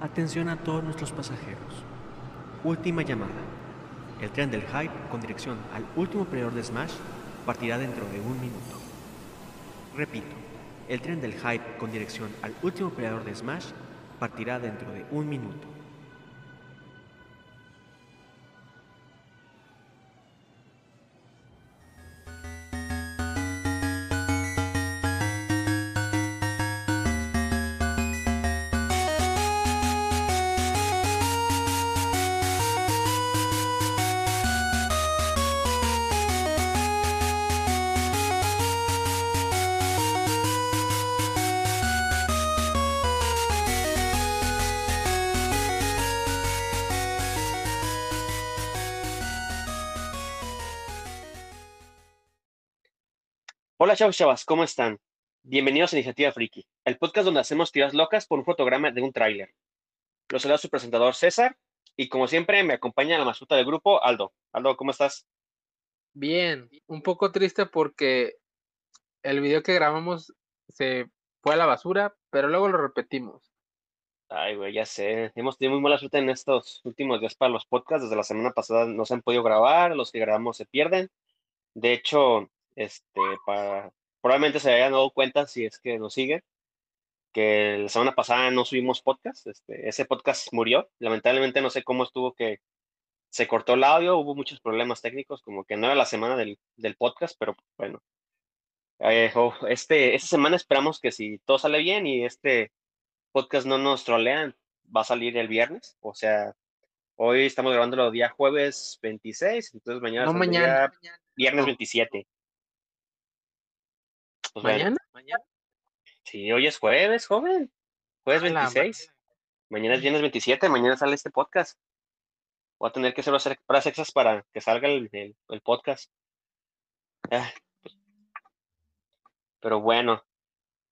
Atención a todos nuestros pasajeros. Última llamada. El tren del hype con dirección al último peleador de Smash partirá dentro de un minuto. Repito, el tren del hype con dirección al último peleador de Smash partirá dentro de un minuto. Hola chavos chavas, ¿cómo están? Bienvenidos a Iniciativa Friki, el podcast donde hacemos tiras locas por un fotograma de un tráiler. Los saluda su presentador César y como siempre me acompaña la mascota del grupo Aldo. Aldo, ¿cómo estás? Bien, un poco triste porque el video que grabamos se fue a la basura, pero luego lo repetimos. Ay, güey, ya sé. Hemos tenido muy mala suerte en estos últimos días para los podcasts. Desde la semana pasada no se han podido grabar, los que grabamos se pierden. De hecho, este, para, probablemente se hayan dado cuenta si es que nos siguen, que la semana pasada no subimos podcast, este, ese podcast murió, lamentablemente no sé cómo estuvo que se cortó el audio, hubo muchos problemas técnicos, como que no era la semana del, del podcast, pero bueno. Eh, oh, este, esta semana esperamos que si todo sale bien y este podcast no nos trolean, va a salir el viernes, o sea, hoy estamos grabando el día jueves 26, entonces mañana, No mañana. viernes no. 27. Pues ¿Mañana? ¿Mañana? Sí, hoy es jueves, joven. Jueves A la 26. Mañana es viernes 27, mañana sale este podcast. Voy a tener que hacer horas extras para que salga el, el- el podcast. Ah, pues. Pero bueno,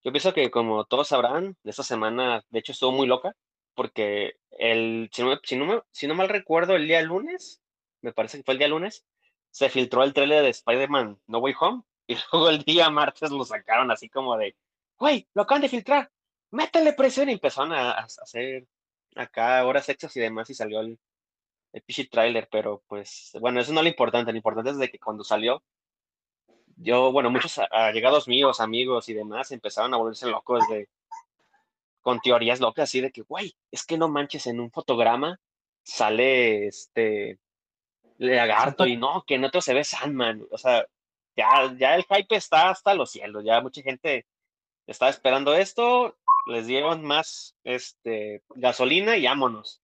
yo pienso que como todos sabrán, esta semana, de hecho, estuvo muy loca, porque el, si no, si no, si no mal recuerdo, el día lunes, me parece que fue el día lunes, se filtró el trailer de Spider-Man No Way Home, y luego el día martes lo sacaron así como de, güey, lo acaban de filtrar, métele presión, y empezaron a, a hacer acá horas extras y demás, y salió el, el pinche trailer, pero pues, bueno, eso no es lo importante, lo importante es de que cuando salió, yo, bueno, muchos allegados míos, amigos y demás, empezaron a volverse locos de, con teorías locas, así de que, güey, es que no manches, en un fotograma sale este lagarto y no, que en otro se ve Sandman, o sea, ya, ya el hype está hasta los cielos, ya mucha gente estaba esperando esto, les dieron más este, gasolina y vámonos.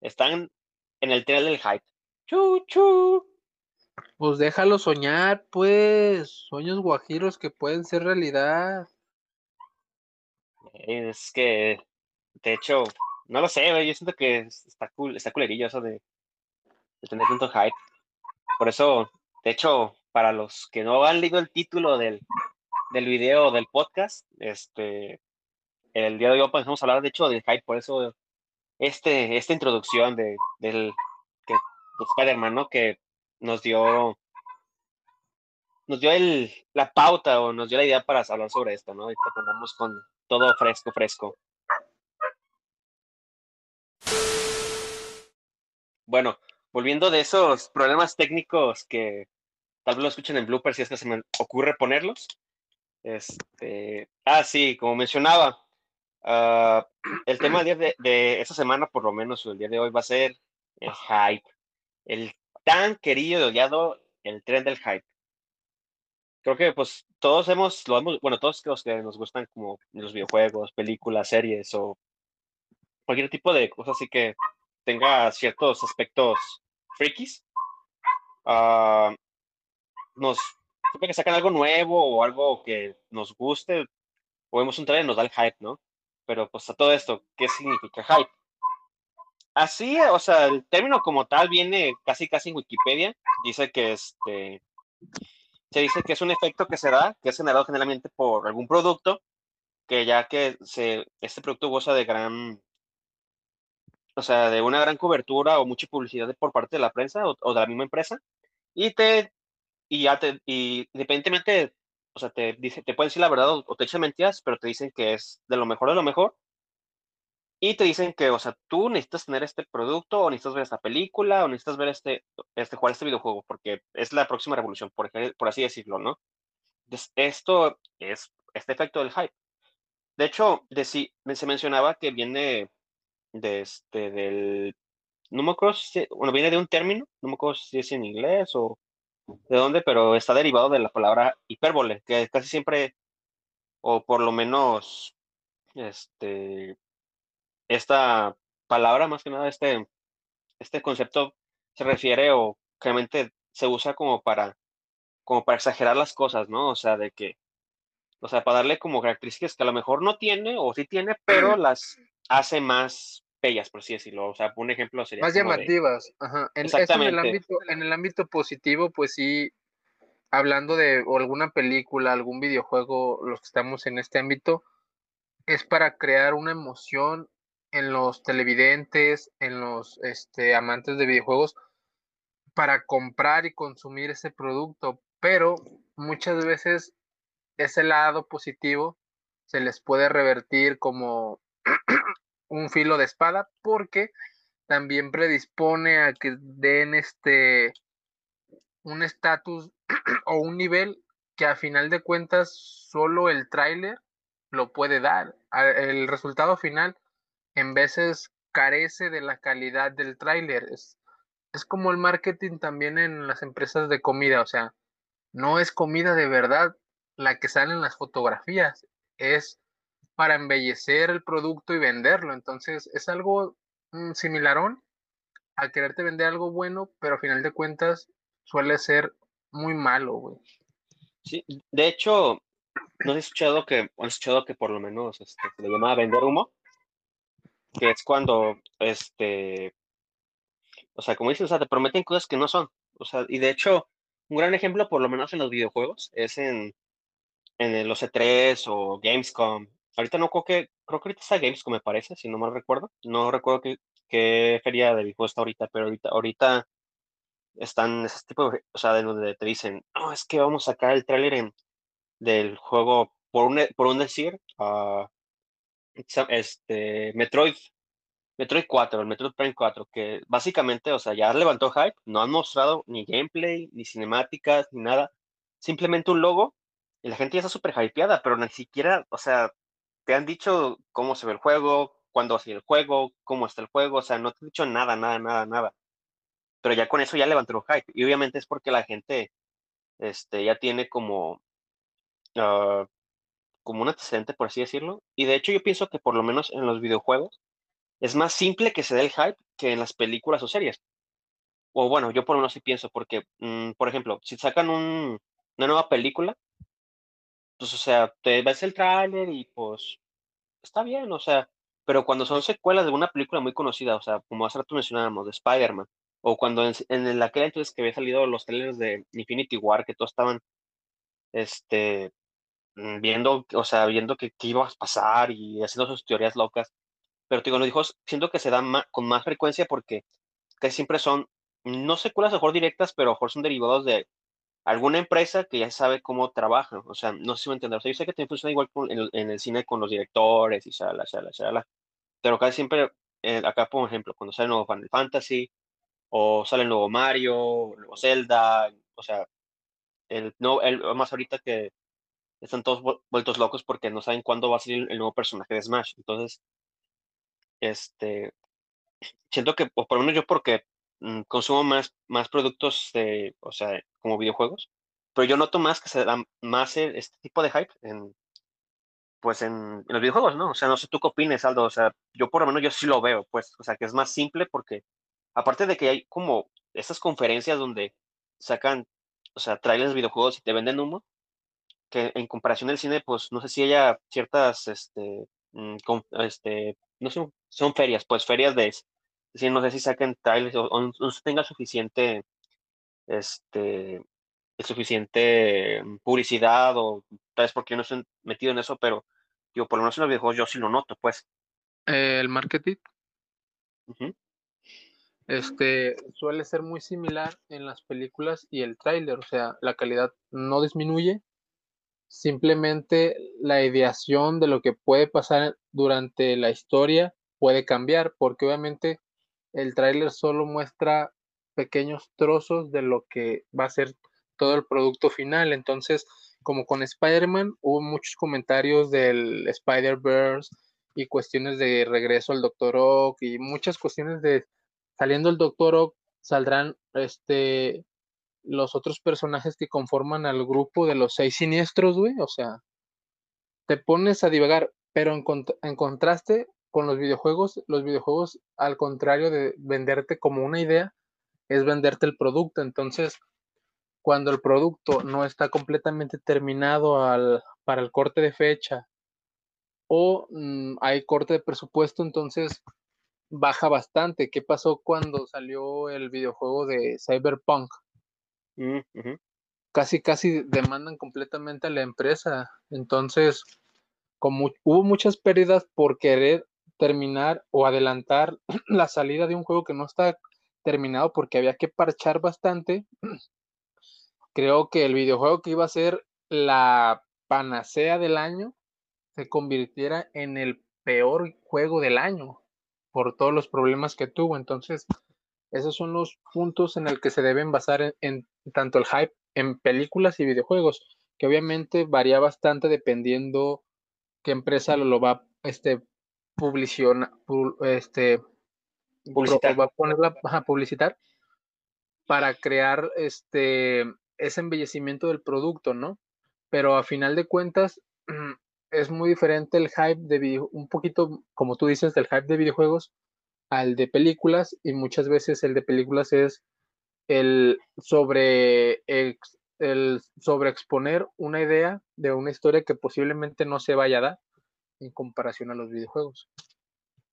Están en el tren del hype. Chu, chu. Pues déjalo soñar, pues. Sueños guajiros que pueden ser realidad. Es que, de hecho, no lo sé, yo siento que es- está cool, está culerillo eso de, de tener tanto hype. Por eso, de hecho, para los que no han leído el título del, del video del podcast, este, el día de hoy vamos a hablar, de hecho, del hype, por eso este, esta introducción de, del que, de Spider-Man, ¿no? Que nos dio, nos dio el, la pauta o nos dio la idea para hablar sobre esto, ¿no? Ahorita que andamos con todo fresco, fresco. Bueno, volviendo de esos problemas técnicos que tal vez lo escuchen en bloopers si es que se me ocurre ponerlos. Este, ah, sí, como mencionaba, ah, el tema de, de esta semana, por lo menos, el día de hoy, va a ser el hype. El tan querido y odiado, el tren del hype. Creo que pues todos hemos, lo hemos, bueno, todos los que nos gustan como los videojuegos, películas, series o cualquier tipo de cosa así que tenga ciertos aspectos frikis, ah, nos siempre que sacan algo nuevo o algo que nos guste o vemos un trailer nos da el hype, ¿no? Pero pues a todo esto, ¿qué significa hype? Así, o sea, el término como tal viene casi casi en Wikipedia, dice que este se dice que es un efecto que se da, que es generado generalmente por algún producto, que ya que se, este producto goza de gran, o sea, de una gran cobertura o mucha publicidad por parte de la prensa o, o de la misma empresa, y te, y ya te, y independientemente, o sea, te dice, te pueden decir la verdad o, o te echan mentiras, pero te dicen que es de lo mejor de lo mejor, y te dicen que, o sea, tú necesitas tener este producto, o necesitas ver esta película, o necesitas ver este, este jugar este videojuego, porque es la próxima revolución, por, por así decirlo, ¿no? Entonces, esto es este efecto del hype. De hecho, de, se mencionaba que viene de este, del, no me acuerdo si, bueno, viene de un término, no me acuerdo si es en inglés o de dónde, pero está derivado de la palabra hipérbole, que casi siempre, o por lo menos, este, esta palabra, más que nada, este, este concepto se refiere o realmente se usa como para, como para exagerar las cosas, ¿no? O sea, de que, o sea, para darle como características que a lo mejor no tiene o sí tiene, pero las hace más bellas, por así decirlo. O sea, un ejemplo sería. Más llamativas, ajá. En, en, el ámbito, en el ámbito positivo, pues sí, hablando de alguna película, algún videojuego, los que estamos en este ámbito, es para crear una emoción en los televidentes, en los este, amantes de videojuegos, para comprar y consumir ese producto. Pero muchas veces ese lado positivo se les puede revertir como un filo de espada porque también predispone a que den este un estatus o un nivel que a final de cuentas solo el tráiler lo puede dar. El resultado final en veces carece de la calidad del tráiler. Es, es como el marketing también en las empresas de comida, o sea, no es comida de verdad la que sale en las fotografías, es para embellecer el producto y venderlo. Entonces es algo mm, similarón a quererte vender algo bueno, pero a final de cuentas suele ser muy malo, güey. Sí, de hecho, no he escuchado que, he escuchado que por lo menos este, se le llamaba vender humo, que es cuando, este, o sea, como dices, o sea, te prometen cosas que no son. O sea, y de hecho, un gran ejemplo, por lo menos en los videojuegos, es en, en los E3 o Gamescom Ahorita no creo que, creo que ahorita está Gamescom, me parece, si no mal recuerdo. No recuerdo qué, feria de videojuegos está ahorita, pero ahorita, ahorita están ese tipo de, o sea, de donde te dicen, no, es que vamos a sacar el tráiler del juego, por un, por un decir, uh, este, Metroid, Metroid 4, el Metroid Prime 4, que básicamente, o sea, ya levantó hype, no han mostrado ni gameplay, ni cinemáticas, ni nada, simplemente un logo, y la gente ya está súper hypeada, pero ni siquiera, o sea, te han dicho cómo se ve el juego, cuándo va a ser el juego, cómo está el juego, o sea, no te han dicho nada, nada, nada, nada. Pero ya con eso ya levantó el hype. Y obviamente es porque la gente este, ya tiene como, uh, como un antecedente, por así decirlo. Y de hecho yo pienso que por lo menos en los videojuegos es más simple que se dé el hype que en las películas o series. O bueno, yo por lo menos sí pienso, porque, mm, por ejemplo, si sacan un, una nueva película, pues, o sea, te ves el tráiler y pues está bien, o sea, pero cuando son secuelas de una película muy conocida, o sea, como hace rato mencionábamos, de Spider-Man, o cuando en, en aquel entonces que había salido los trailers de Infinity War, que todos estaban, este, mm, viendo, o sea, viendo que, iba a pasar y haciendo sus teorías locas. Pero digo, los dijo, siento que se dan con más frecuencia porque casi siempre son, no secuelas mejor directas, pero mejor son derivados de alguna empresa que ya sabe cómo trabaja. O sea, no sé si me entiendes. O sea, yo sé que también funciona igual en, el, cine con los directores y shala, shala, shala. Pero casi siempre, eh, acá por ejemplo, cuando sale el nuevo Final Fantasy, o sale el nuevo Mario, el nuevo Zelda, o sea, el, no, el, más ahorita que están todos vueltos locos porque no saben cuándo va a salir el nuevo personaje de Smash. Entonces, este, siento que, por lo menos yo porque consumo más, más productos de, o sea, como videojuegos, pero yo noto más que se da más e, este tipo de hype en, pues en, los videojuegos, ¿no? O sea, no sé tú qué opines, Aldo, o sea, yo por lo menos yo sí lo veo, pues, o sea, que es más simple porque, aparte de que hay como estas conferencias donde sacan, o sea, trailers de videojuegos y te venden humo, que en comparación del cine, pues, no sé si haya ciertas, este, mm, este, no sé, son ferias, pues, ferias de decir, no sé si saquen trailers o, no tenga suficiente, este, suficiente publicidad o tal vez porque yo no estoy metido en eso, pero yo por lo menos en los videojuegos yo sí lo noto, pues. El marketing. Este suele ser muy similar en las películas y el tráiler, o sea, la calidad no disminuye, simplemente la ideación de lo que puede pasar durante la historia puede cambiar, porque obviamente el tráiler solo muestra pequeños trozos de lo que va a ser todo el producto final. Entonces, como con Spider-Man, hubo muchos comentarios del Spider-Verse y cuestiones de regreso al Doctor Ock y muchas cuestiones de saliendo el Doctor Ock saldrán este los otros personajes que conforman al grupo de los seis siniestros, güey, o sea, te pones a divagar, pero en, en contraste con los videojuegos, los videojuegos al contrario de venderte como una idea, es venderte el producto, entonces cuando el producto no está completamente terminado al, para el corte de fecha o mm, hay corte de presupuesto, entonces baja bastante. ¿Qué pasó cuando salió el videojuego de Cyberpunk? Mm, casi, casi demandan completamente a la empresa. Entonces, como hubo muchas pérdidas por querer terminar o adelantar la salida de un juego que no está terminado porque había que parchar bastante, creo que el videojuego que iba a ser la panacea del año se convirtiera en el peor juego del año por todos los problemas que tuvo. Entonces, esos son los puntos en el que se deben basar en, tanto el hype en películas y videojuegos, que obviamente varía bastante dependiendo qué empresa lo, va este publiciona, este publicitar. va a ponerla a publicitar para crear este ese embellecimiento del producto, ¿no? Pero a final de cuentas es muy diferente el hype de video, un poquito, como tú dices, del hype de videojuegos al de películas y muchas veces el de películas es el sobre el sobreexponer una idea de una historia que posiblemente no se vaya a dar en comparación a los videojuegos.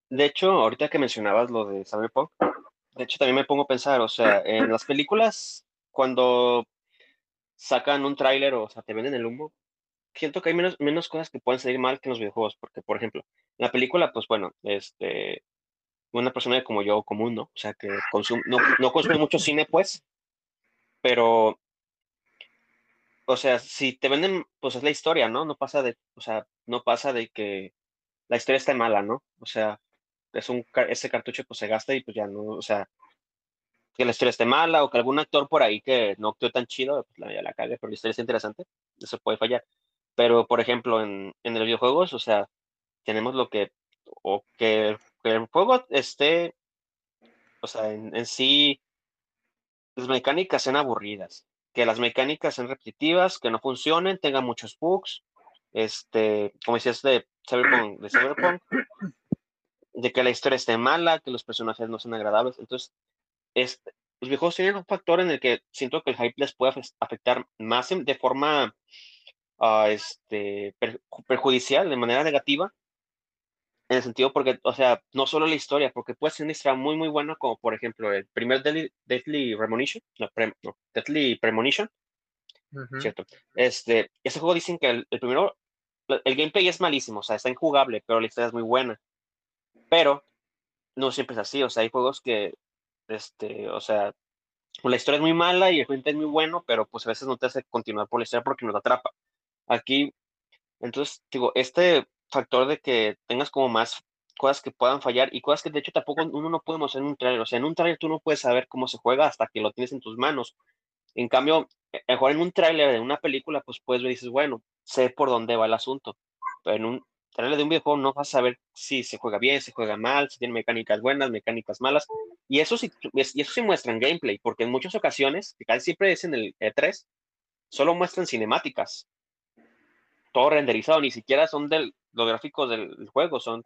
De hecho, ahorita que mencionabas lo de Cyberpunk, de hecho también me pongo a pensar, o sea, en las películas cuando sacan un tráiler o, sea, te venden el humo, siento que hay menos, menos cosas que pueden salir mal que en los videojuegos, porque, por ejemplo, en la película, pues bueno, este, una persona como yo, común, ¿no? O sea, que no, no consume mucho cine, pues, pero, o sea, si te venden, pues es la historia, ¿no? No pasa de, o sea, no pasa de que la historia esté mala, ¿no? O sea, es un, ese cartucho pues se gasta y pues ya no, o sea, que la historia esté mala o que algún actor por ahí que no actuó tan chido, pues la, ya la cague, pero la historia es interesante, eso puede fallar. Pero, por ejemplo, en, en los videojuegos, o sea, tenemos lo que, o que, el juego esté, o sea, en, sí, las mecánicas sean aburridas, que las mecánicas sean repetitivas, que no funcionen, tengan muchos bugs, este, como decías de Cyberpunk, de que la historia esté mala, que los personajes no sean agradables. Entonces, los videojuegos tienen un factor en el que siento que el hype les puede afectar más de forma uh, este, perjudicial, de manera negativa, en el sentido porque, o sea, no solo la historia, porque puede ser una historia muy, muy buena, como por ejemplo el primer Deadly, Deadly Premonition, no, Deadly Premonition, ¿cierto? Este, ese juego dicen que el, primero, el gameplay es malísimo, o sea, está injugable, pero la historia es muy buena. Pero no siempre es así, o sea, hay juegos que, este, o sea, la historia es muy mala y el juego es muy bueno, pero pues a veces no te hace continuar por la historia porque no te atrapa. Aquí, entonces, digo, este factor de que tengas como más cosas que puedan fallar y cosas que de hecho tampoco uno no puede mostrar en un trailer. O sea, en un trailer tú no puedes saber cómo se juega hasta que lo tienes en tus manos. En cambio, e, mejor en un trailer de una película, pues puedes ver y dices, bueno, sé por dónde va el asunto. Pero en un trailer de un videojuego no vas a saber si se juega bien, si juega mal, si tiene mecánicas buenas, mecánicas malas. Y eso sí, y eso sí muestra en gameplay, porque en muchas ocasiones, que casi siempre es en el E3, solo muestran cinemáticas todo renderizado, ni siquiera son del, los gráficos del juego, son,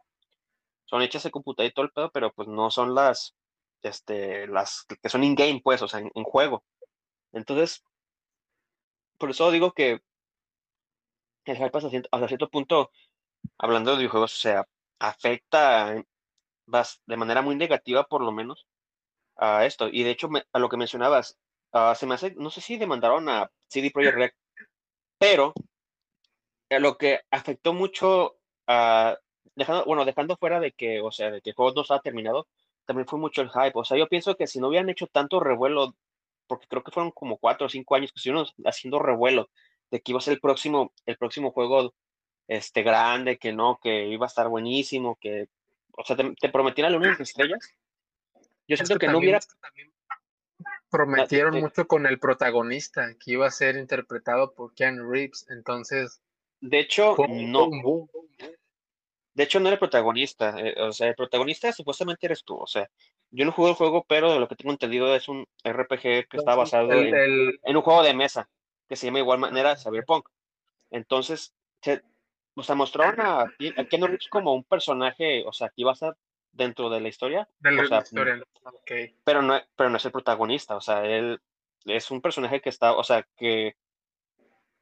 son hechas de computadora y todo el pedo, pero pues no son las, este, las que son in-game, pues, o sea, en, juego. Entonces, por eso digo que el hype hasta cierto, hasta cierto punto, hablando de videojuegos, o sea, afecta de manera muy negativa, por lo menos, a esto. Y de hecho, a lo que mencionabas, uh, se me hace, no sé si demandaron a CD Projekt Red, pero lo que afectó mucho, a dejando, bueno, dejando fuera de que, o sea, de que el juego no estaba terminado, también fue mucho el hype. O sea, yo pienso que si no hubieran hecho tanto revuelo, porque creo que fueron como cuatro o cinco años que estuvieron haciendo revuelo de que iba a ser el próximo, el próximo juego este, grande, que no, que iba a estar buenísimo, que o sea, te, prometían las lunes estrellas. Yo siento que, no hubiera... Prometieron mucho con el protagonista, que iba a ser interpretado por Ken Reeves, entonces... De hecho, no. De hecho, no era el protagonista. Eh, o sea, el protagonista supuestamente eres tú. O sea, yo no jugué el juego, pero de lo que tengo entendido es un RPG que está basado en, un juego de mesa que se llama igual manera Cyberpunk. Entonces, se, o sea, mostraron a, a Keanu Reeves como un personaje, o sea, que iba a estar dentro de la historia. De la historia, Pero no, pero no es el protagonista, o sea, él es un personaje que está, o sea, que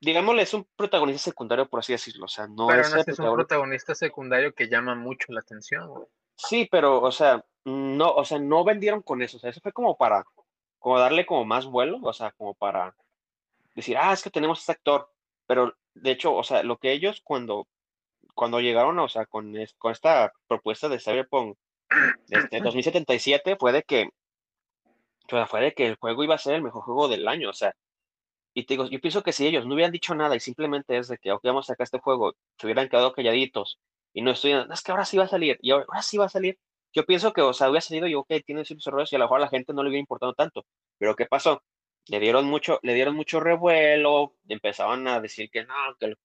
digámosle, es un protagonista secundario, por así decirlo. O sea, no es, es un protagonista secundario que llama mucho la atención, Sí, pero, o sea, no, o sea, no vendieron con eso. O sea, eso fue como para, como darle como más vuelo, o sea, como para decir, ah, es que tenemos este actor. Pero, de hecho, o sea, lo que ellos cuando, cuando llegaron, o sea, con, con esta propuesta de Cyberpunk este, 2077 fue de que, o sea, fue de que el juego iba a ser el mejor juego del año. O sea, y te digo, yo pienso que si ellos no hubieran dicho nada y simplemente es de que, ok, vamos a sacar este juego, se hubieran quedado calladitos y no estuvieran, es que ahora sí va a salir, y ahora, sí va a salir, yo pienso que, o sea, hubiera salido y, ok, tiene ciertos errores y a lo mejor a la gente no le hubiera importado tanto. Pero ¿qué pasó? Le dieron mucho, le dieron mucho revuelo, empezaban a decir que no, que el,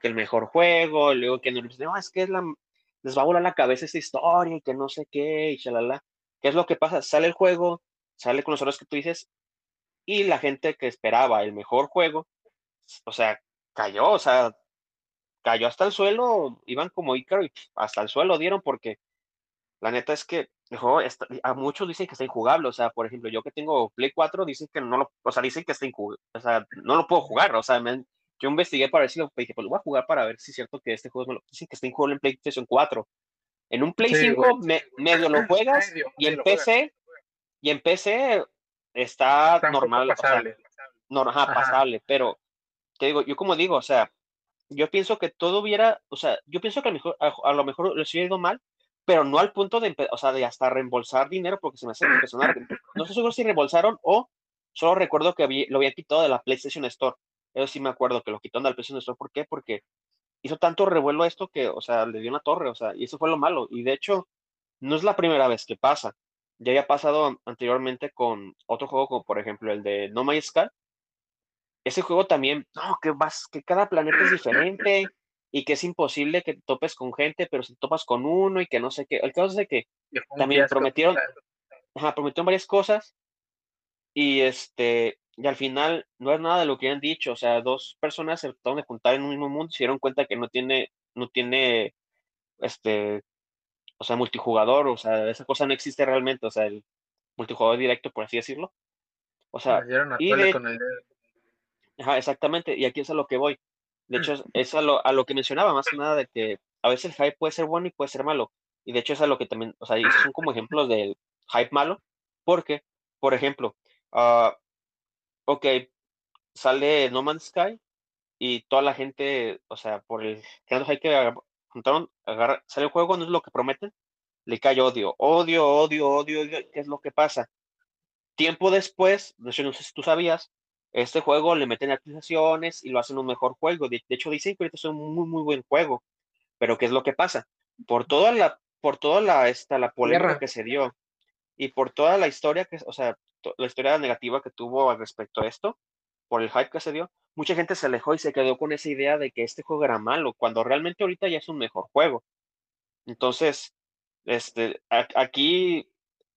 que el mejor juego, y luego que no, no, es que es la, les va a volar la cabeza esta historia y que no sé qué, y shalala. ¿Qué es lo que pasa? Sale el juego, sale con los errores que tú dices, y la gente que esperaba el mejor juego, o sea, cayó, o sea, cayó hasta el suelo, iban como Ícaro y hasta el suelo dieron porque la neta es que el juego a muchos dicen que está injugable, o sea, por ejemplo, yo que tengo Play 4 dicen que no lo, o sea, dicen que está injugable, o sea, no lo puedo jugar, o sea, yo investigué para ver si lo dije, pues lo voy a jugar para ver si es cierto que este juego, me lo, dicen que está injugable en PlayStation 4. En un Play 5 medio lo juegas y en PC, y en PC está, normal, pasable. no, pasable, pero te digo, yo como digo, o sea, yo pienso que todo hubiera, o sea, yo pienso que a lo mejor, a, lo mejor les hubiera ido mal, pero no al punto de, o sea, de hasta reembolsar dinero, porque se me hace impresionante. No estoy seguro si reembolsaron o solo recuerdo que lo habían quitado de la PlayStation Store. Eso sí me acuerdo que lo quitaron de la PlayStation Store. ¿Por qué? Porque hizo tanto revuelo esto que, o sea, le dio una torre, o sea, y eso fue lo malo. Y de hecho, no es la primera vez que pasa. Ya había pasado anteriormente con otro juego, como por ejemplo el de No Man's Sky. Ese juego también, no, que vas, que cada planeta es diferente y que es imposible que topes con gente, pero si topas con uno y que no sé qué. El caso es de que también prometieron, ajá, prometieron varias cosas y este, y al final no es nada de lo que han dicho. O sea, dos personas se trataron de juntar en un mismo mundo y se dieron cuenta que no tiene, no tiene, este, o sea, multijugador, o sea, esa cosa no existe realmente, o sea, el multijugador directo, por así decirlo. O sea, y Ajá, exactamente, y aquí es a lo que voy. De hecho, es a lo, a lo que mencionaba, más que nada, de que a veces el hype puede ser bueno y puede ser malo. Y de hecho es a lo que también, o sea, son como ejemplos del hype malo, porque, por ejemplo, uh, ok, sale No Man's Sky y toda la gente, o sea, por el hype que juntaron, sale el juego, no es lo que prometen, le cae odio, odio, odio, odio, ¿qué es lo que pasa? Tiempo después, no sé, si tú sabías, este juego le meten actualizaciones y lo hacen un mejor juego. De, hecho, dicen que ahorita es un muy, muy buen juego. Pero ¿qué es lo que pasa? Por toda la, por toda la, esta, la polémica que se dio y por toda la historia que, o sea, la historia negativa que tuvo al respecto a esto, por el hype que se dio, mucha gente se alejó y se quedó con esa idea de que este juego era malo, cuando realmente ahorita ya es un mejor juego. Entonces, este, aquí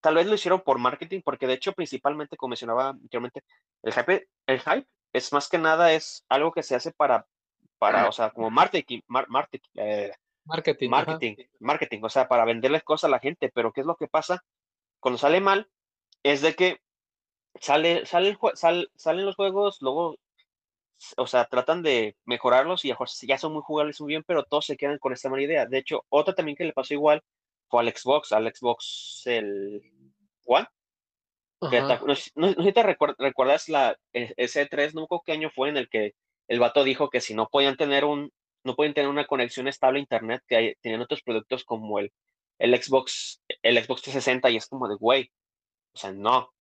tal vez lo hicieron por marketing, porque de hecho, principalmente, como mencionaba anteriormente, el hype, el hype es más que nada es algo que se hace para, para o sea, como marketing, eh, marketing, marketing, marketing, o sea, para venderles cosas a la gente, pero ¿qué es lo que pasa? Cuando sale mal, es de que sale, sale, salen los juegos, luego o sea, tratan de mejorarlos y ya son muy jugables muy bien, pero todos se quedan con esta mala idea. De hecho, otra también que le pasó igual fue al Xbox, al Xbox el One. no, sé si te recuerdas la e, ese 3, no sé qué año fue en el que el vato dijo que si no podían tener un, no pueden tener una conexión estable a internet, que tenían otros productos como el, el Xbox, el Xbox 360 y es como de güey. O sea, no.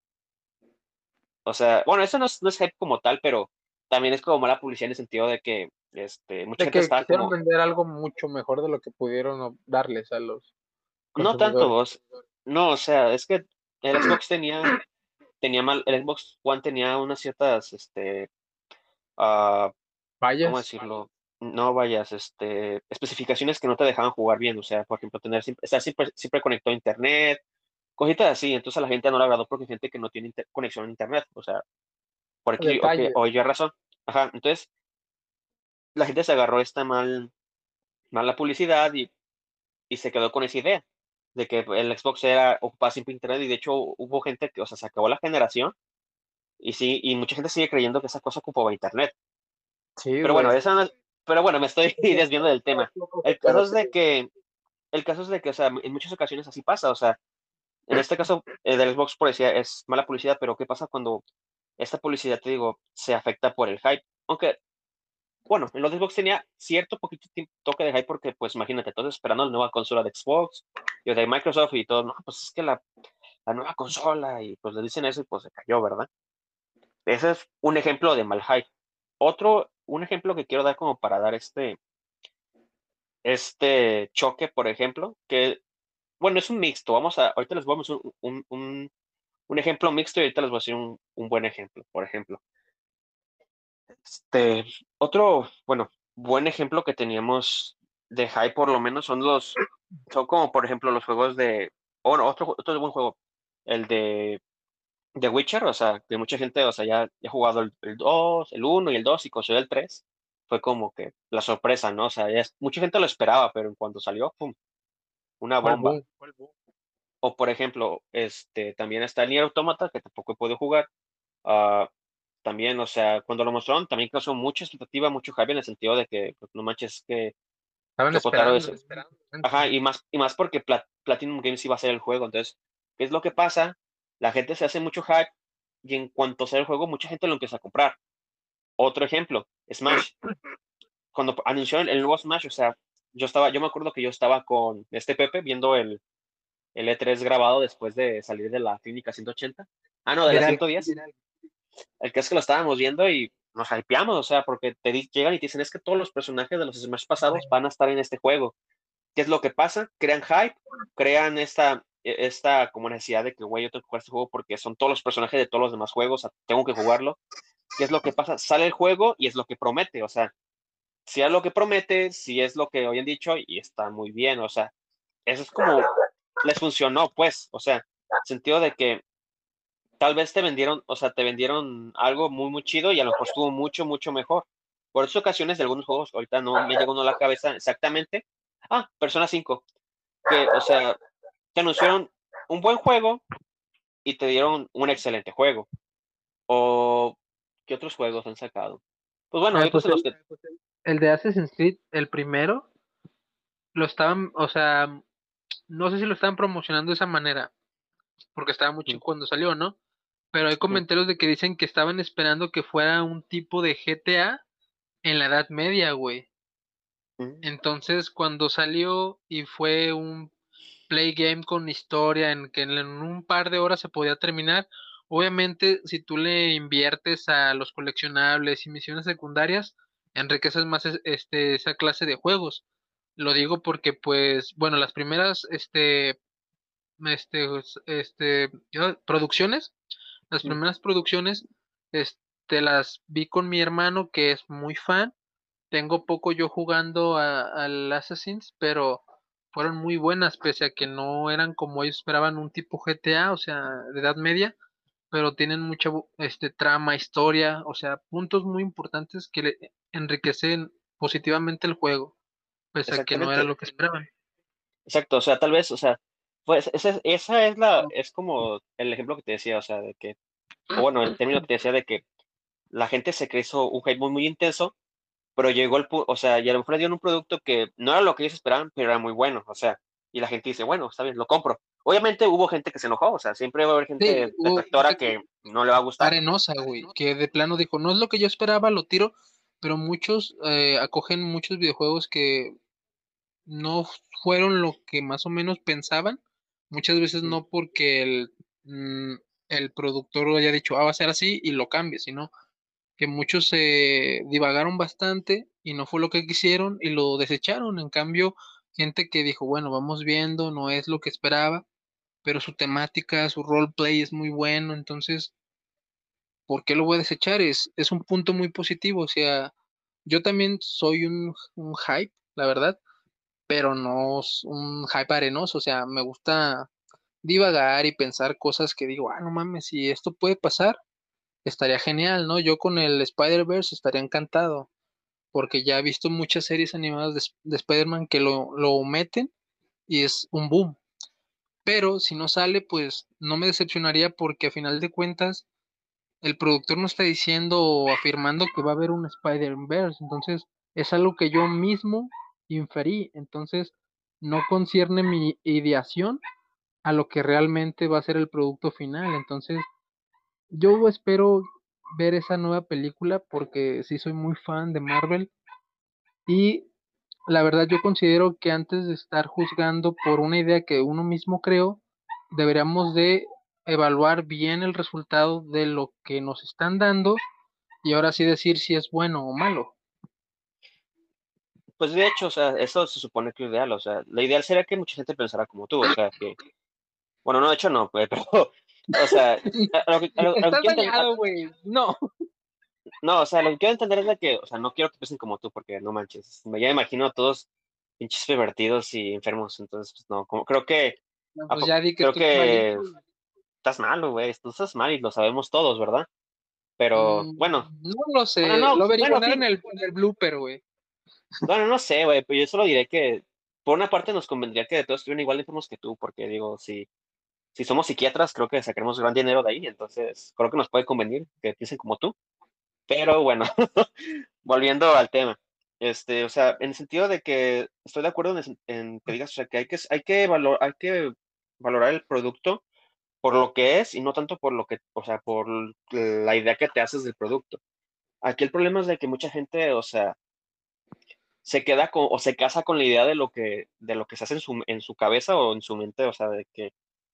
O sea, bueno, eso no es, no es hype como tal, pero también es como mala publicidad en el sentido de que este, mucha gente está quisieron vender algo mucho mejor de lo que pudieron darles a los No tanto vos. No, o sea, es que el Xbox tenía, tenía mal, el Xbox One tenía unas ciertas, este, uh, ¿cómo decirlo? No vayas, este, especificaciones que no te dejaban jugar bien, o sea, por ejemplo, tener estar siempre, siempre conectado a internet, cositas así, entonces a la gente no le agradó porque hay gente que no tiene conexión a internet, o sea, por aquí, oye, razón, ajá, entonces, la gente se agarró esta mal, mala publicidad y, y se quedó con esa idea de que el Xbox era ocupaba siempre internet y de hecho hubo gente que, o sea, se acabó la generación y sí, y mucha gente sigue creyendo que esa cosa ocupaba internet. Sí, pero bueno, esa pero bueno, me estoy desviando del tema. El caso es de que, el caso es de que, o sea, en muchas ocasiones así pasa, o sea, en este caso el del Xbox decía es mala publicidad, pero ¿qué pasa cuando esta publicidad, te digo, se afecta por el hype? Aunque bueno, en los Xbox tenía cierto poquito toque de hype porque, pues, imagínate, todos esperando la nueva consola de Xbox y de Microsoft y todo, no, pues es que la, la nueva consola y pues le dicen eso y pues se cayó, ¿verdad? Ese es un ejemplo de mal hype. Otro, un ejemplo que quiero dar como para dar este, este choque, por ejemplo, que, bueno, es un mixto. Vamos a, ahorita les vamos a un, un, un, ejemplo mixto y ahorita les voy a decir un, buen ejemplo, por ejemplo. Este, otro, bueno, buen ejemplo que teníamos de hype por lo menos son los, son como por ejemplo los juegos de, bueno, otro, otro buen juego, el de The Witcher, o sea, que mucha gente, o sea, ya, ha jugado el, 2, el 1 y el 2 y consiguió el 3, fue como que la sorpresa, ¿no? O sea, mucha gente lo esperaba, pero en cuanto salió, ¡pum! Una bomba. O por ejemplo, este, también está el Nier Automata, que tampoco he podido jugar. Uh, también, o sea, cuando lo mostraron, también causó mucha expectativa, mucho hype en el sentido de que, pues, no manches, que... Estaban esperando, Ajá, y más, y más porque Platinum Games iba a ser el juego, entonces, ¿qué es lo que pasa? La gente se hace mucho hype y en cuanto sale el juego, mucha gente lo empieza a comprar. Otro ejemplo, Smash. Cuando anunciaron el nuevo Smash, o sea, yo estaba, yo me acuerdo que yo estaba con este Pepe viendo el, el E3 grabado después de salir de la clínica 180. Ah, no, de la 110 el que es que lo estábamos viendo y nos hypeamos, o sea, porque te llegan y te dicen, es que todos los personajes de los Smash pasados van a estar en este juego. ¿Qué es lo que pasa? Crean hype, crean esta, e, esta como necesidad de que, güey, yo tengo que jugar este juego porque son todos los personajes de todos los demás juegos, tengo que jugarlo. ¿Qué es lo que pasa? Sale el juego y es lo que promete, o sea, si es lo que promete, si es lo que hoy han dicho y está muy bien, o sea, eso es como les funcionó, pues, o sea, sentido de que tal vez te vendieron, o sea, te vendieron algo muy, muy chido y a lo mejor estuvo mucho, mucho mejor. Por esas ocasiones de algunos juegos, ahorita no me llegó uno a la cabeza exactamente. Ah, Persona 5. Que, o sea, te anunciaron un buen juego y te dieron un excelente juego. O, ¿qué otros juegos han sacado? Pues bueno, ah, pues el, el de Assassin's Creed, el primero, lo estaban, o sea, no sé si lo estaban promocionando de esa manera, porque estaba muy chico cuando salió, ¿no? Pero hay comentarios de que dicen que estaban esperando que fuera un tipo de GTA en la Edad Media, güey. Mm. Entonces, cuando salió y fue un play game con historia en que en un par de horas se podía terminar, obviamente si tú le inviertes a los coleccionables y misiones secundarias, enriqueces más este, esa clase de juegos. Lo digo porque, pues, bueno, las primeras este, este, este, producciones las primeras producciones este, las vi con mi hermano que es muy fan. Tengo poco yo jugando al Assassin's, pero fueron muy buenas, pese a que no eran como ellos esperaban un tipo GTA, o sea, de edad media, pero tienen mucha este, trama, historia, o sea, puntos muy importantes que le enriquecen positivamente el juego, pese a que no era lo que esperaban. Exacto, o sea, tal vez, o sea, pues esa, esa es la, es como el ejemplo que te decía, o sea, de que, bueno, el término que te decía de que la gente se creó un hype muy, muy intenso, pero llegó el o sea, y a lo mejor le dieron un producto que no era lo que ellos esperaban, pero era muy bueno, o sea, y la gente dice, bueno, está bien, lo compro. Obviamente hubo gente que se enojó, o sea, siempre va a haber gente detractora que no le va a gustar. Arenosa, güey, que de plano dijo, no es lo que yo esperaba, lo tiro, pero muchos eh, acogen muchos videojuegos que no fueron lo que más o menos pensaban Muchas veces no porque el, mm, el productor haya dicho, ah, va a ser así y lo cambie, sino que muchos se divagaron bastante y no fue lo que quisieron y lo desecharon. En cambio, gente que dijo, bueno, vamos viendo, no es lo que esperaba, pero su temática, su roleplay es muy bueno, entonces, ¿por qué lo voy a desechar? Es, es un punto muy positivo, o sea, yo también soy un, hype, la verdad, pero no un hype arenoso, o sea, me gusta divagar y pensar cosas que digo, ah, no mames, si esto puede pasar, estaría genial, ¿no? Yo con el Spider-Verse estaría encantado, porque ya he visto muchas series animadas de, Spider-Man que lo, lo meten y es un boom. Pero si no sale, pues no me decepcionaría porque a final de cuentas el productor no está diciendo o afirmando que va a haber un Spider-Verse, entonces es algo que yo mismo inferí, entonces no concierne mi ideación a lo que realmente va a ser el producto final, entonces yo espero ver esa nueva película porque sí soy muy fan de Marvel y la verdad yo considero que antes de estar juzgando por una idea que uno mismo creó, deberíamos de evaluar bien el resultado de lo que nos están dando y ahora sí decir si es bueno o malo. Pues de hecho, o sea, eso se supone que es ideal, o sea, la ideal sería que mucha gente pensara como tú, o sea, que, bueno, no, de hecho no, pero, o sea, lo que, dañado, güey, no. No, o sea, lo que quiero entender es de que, o sea, no quiero que piensen como tú, porque no manches, me ya imagino a todos pinches pervertidos y enfermos, entonces, pues no, como, creo que, pues ya di que creo que estás malo, güey, tú estás mal y lo sabemos todos, ¿verdad? Pero, mm, bueno. No lo sé, lo vería en, el, en el blooper, güey. Bueno, no sé, güey, pero yo solo diré que por una parte nos convendría que de todos estuvieran igual de enfermos que tú, porque digo, si, si somos psiquiatras, creo que sacaremos gran dinero de ahí, entonces creo que nos puede convenir que piensen como tú. Pero bueno, volviendo al tema. Este, o sea, en el sentido de que estoy de acuerdo en, que digas, o sea, que hay que, hay que, valor, hay que valorar el producto por lo que es y no tanto por lo que, o sea, por la idea que te haces del producto. Aquí el problema es de que mucha gente, o sea, se queda o se casa con la idea de lo que, de lo que se hace en su, en su cabeza o en su mente, o sea, de que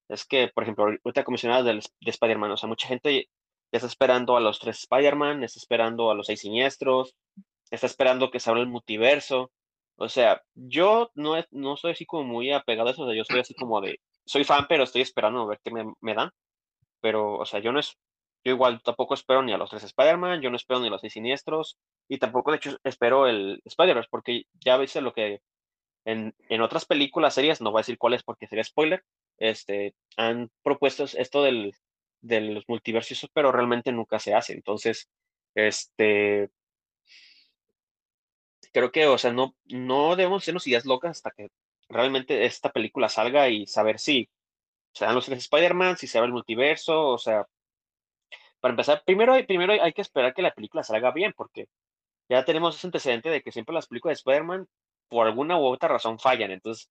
es que, por ejemplo, ahorita comisionada de, de Spider-Man, o sea, mucha gente ya está esperando a los tres Spider-Man, está esperando a los seis siniestros, está esperando que se abra el multiverso. O sea, yo no, no soy así como muy apegado a eso, o sea, yo soy así como de, soy fan, pero estoy esperando a ver qué me, me dan. Pero, o sea, yo no es, yo igual tampoco espero ni a los tres Spider-Man, yo no espero ni a los seis siniestros, y tampoco, de hecho, espero el Spider-Verse, porque ya veis lo que en, en, otras películas, series, no voy a decir cuáles porque sería spoiler, este, han propuesto esto del, de los multiversos, pero realmente nunca se hace. Entonces, este, creo que, o sea, no, no debemos hacernos ideas locas hasta que realmente esta película salga y saber si se dan los tres Spider-Man, si se abre el multiverso, o sea, para empezar, primero, primero hay que esperar que la película salga bien, porque ya tenemos ese antecedente de que siempre las películas de Spider-Man, por alguna u otra razón, fallan. Entonces,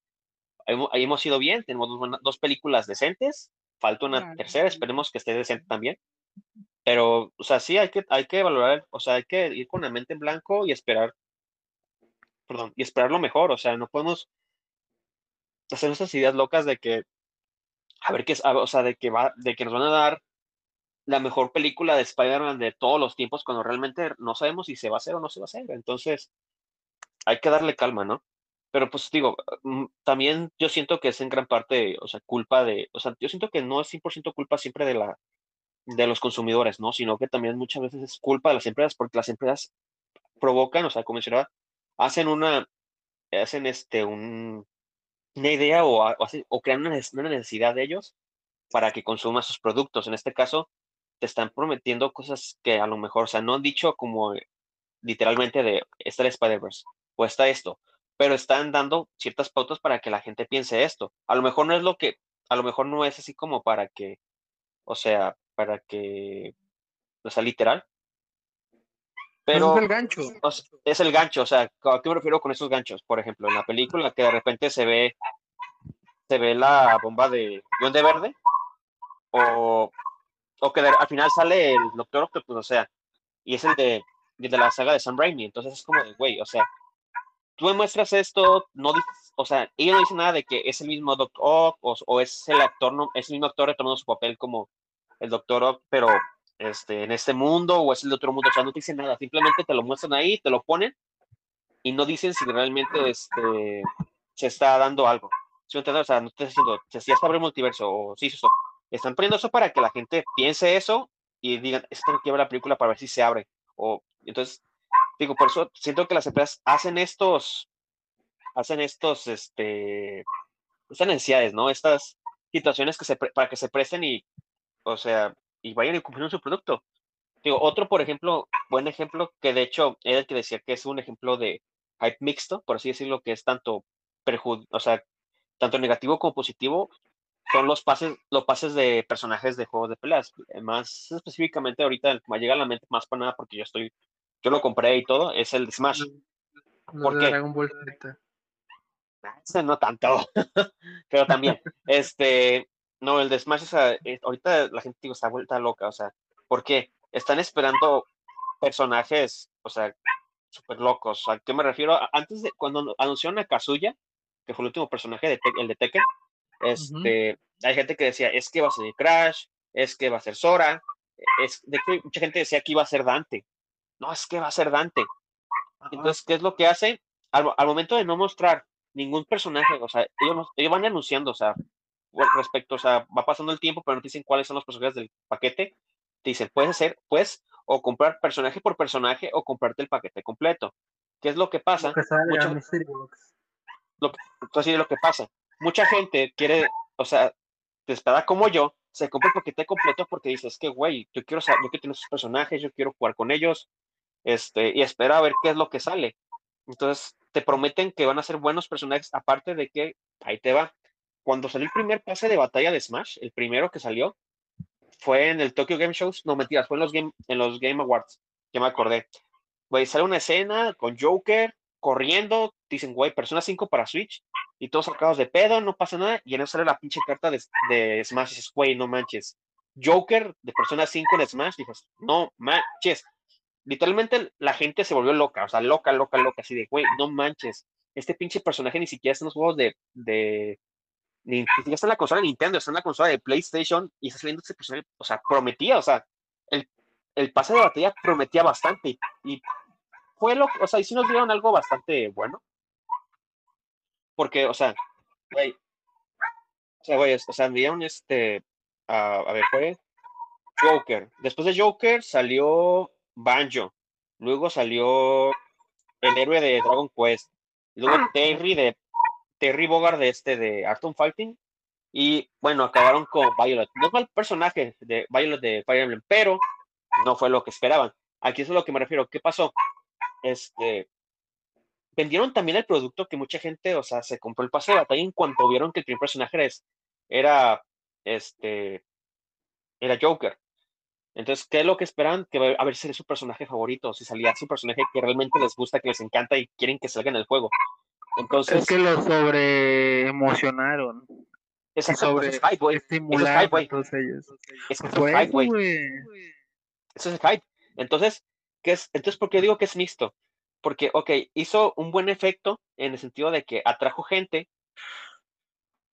ahí hemos ido bien, tenemos dos, películas decentes, falta una tercera, esperemos que esté decente también. Pero, o sea, sí hay que, hay que valorar, o sea, hay que ir con la mente en blanco y esperar, perdón, y esperar lo mejor, o sea, no podemos hacer nuestras ideas locas de que, a ver qué es, o sea, de que va, de que nos van a dar la mejor película de Spider-Man de todos los tiempos cuando realmente no sabemos si se va a hacer o no se va a hacer. Entonces, hay que darle calma, ¿no? Pero pues digo, mm, también yo siento que es en gran parte, o sea, culpa de, o sea, yo siento que no es 100% culpa siempre de la de los consumidores, ¿no? Sino que también muchas veces es culpa de las empresas porque las empresas provocan, o sea, como mencionaba, hacen una, hacen este, un, una idea o, o, crean una necesidad de ellos para que consuman sus productos. En este caso, te están prometiendo cosas que a lo mejor, o sea, no han dicho como literalmente de, está el Spider-Verse o está esto, pero están dando ciertas pautas para que la gente piense esto. A lo mejor no es lo que, a lo mejor no es así como para que, o sea, para que, o sea, literal. Pero es el gancho. es el gancho, o sea, ¿a qué me refiero con esos ganchos? Por ejemplo, en la película que de repente se ve, se ve la bomba de de Verde, o o que al final sale el Doctor Octopus, o sea, y es el de, de la saga de Sam Raimi, entonces es como de, güey, o sea, tú me muestras esto, no o sea, ella no dice nada de que es el mismo Doctor Ock, o, es el actor, no, es el mismo actor retomando su papel como el Doctor Ock, pero este, en este mundo, o es el de otro mundo, o sea, no te dicen nada, simplemente te lo muestran ahí, te lo ponen, y no dicen si realmente, este, se está dando algo. O sea, no estoy diciendo, si ya está abriendo multiverso o sí, eso. Están poniendo eso para que la gente piense eso y digan, es tengo que ver la película para ver si se abre. O entonces, digo, por eso siento que las empresas hacen estos, hacen estos, este, estas necesidades, ¿no? Estas situaciones que se, para que se presten y, o sea, y vayan y cumplir su producto. Digo, otro, por ejemplo, buen ejemplo, que de hecho era el que decía que es un ejemplo de hype mixto, por así decirlo, que es tanto o sea, tanto negativo como positivo, son los pases, los pases de personajes de juegos de peleas. Más específicamente ahorita me llega a la mente más para nada porque yo estoy, yo lo compré y todo, es el de Smash. ¿Por qué? Dragon Ball ah, no tanto, pero también, este, no, el de Smash, eh, ahorita la gente digo, está vuelta loca, o sea, ¿por qué? Están esperando personajes, o sea, súper locos. ¿A qué me refiero? Antes de, cuando anunciaron a Kazuya, que fue el último personaje, de el de Tekken, este, hay gente que decía, es que va a ser Crash, es que va a ser Sora, es, de que mucha gente decía que iba a ser Dante. No, es que va a ser Dante. Entonces, ¿qué es lo que hace? Al, al, momento de no mostrar ningún personaje, o sea, ellos, ellos van anunciando, o sea, respecto, o sea, va pasando el tiempo, pero no te dicen cuáles son los personajes del paquete. Te dicen, puedes hacer, pues, o comprar personaje por personaje o comprarte el paquete completo. ¿Qué es lo que pasa? Lo que Mucha, lo, así lo que pasa. Mucha gente quiere, o sea, desesperada como yo, se compra el paquete completo porque dice, es que, güey, yo quiero saber, yo quiero tener esos personajes, yo quiero jugar con ellos, este, y espera a ver qué es lo que sale. Entonces, te prometen que van a ser buenos personajes, aparte de que, ahí te va, cuando salió el primer pase de batalla de Smash, el primero que salió, fue en el Tokyo Game Shows, no mentiras, fue en los Game, en los Game Awards, que me acordé. Güey, sale una escena con Joker corriendo, dicen, güey, Persona 5 para Switch, y todos sacados de pedo, no pasa nada, y en eso sale la pinche carta de, de Smash, y dices, güey, no manches. Joker de Persona 5 en Smash, dices, no manches. Literalmente la gente se volvió loca, o sea, loca, loca, loca, así de, güey, no manches. Este pinche personaje ni siquiera está en los juegos de, de, ni siquiera está en la consola de Nintendo, está en la consola de PlayStation y está saliendo ese personaje, o sea, prometía, o sea, el, el pase de batalla prometía bastante y fue lo, o sea, y sí nos dieron algo bastante bueno. Porque, o sea, güey, o sea, güey, o sea, dieron este, a ver, fue Joker. Después de Joker salió Banjo. Luego salió el héroe de Dragon Quest. Luego. Terry de Terry Bogard de este de Arton Fighting. Y bueno, acabaron con Violet. No fue el personaje de Violet de Fire Emblem, pero no fue lo que esperaban. Aquí es a lo que me refiero. ¿Qué pasó? Este vendieron también el producto que mucha gente, o sea, se compró el pase de batalla en cuanto vieron que el primer personaje era este era Joker. Entonces, ¿qué es lo que esperan? Que a ver si es su personaje favorito, si salía su personaje que realmente les gusta, que les encanta y quieren que salga en el juego. Entonces, es que lo sobre emocionaron. Es sobre es hype, güey. Estimular es hype, Es, es hype, güey. Eso es hype. Entonces, ¿qué es? Entonces, ¿por qué digo que es mixto? Porque, ok, hizo un buen efecto en el sentido de que atrajo gente,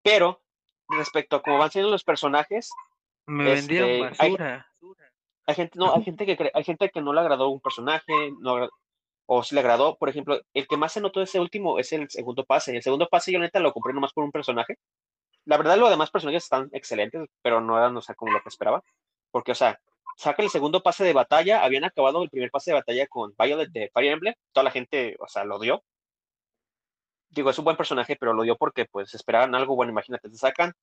pero respecto a cómo van siendo los personajes, me vendieron este, basura. Hay, gente, no, hay gente que hay gente que no le agradó un personaje, no, o si le agradó, por ejemplo, el que más se notó ese último es el segundo pase. El segundo pase yo neta lo compré nomás por un personaje. La verdad, los demás personajes están excelentes, pero no eran, o sea, como lo que esperaba. Porque, o sea, saca el segundo pase de batalla, habían acabado el primer pase de batalla con Violet de Fire Emblem, toda la gente, o sea, lo dio. Digo, es un buen personaje, pero lo dio porque, pues, esperaban algo bueno, imagínate, te sacan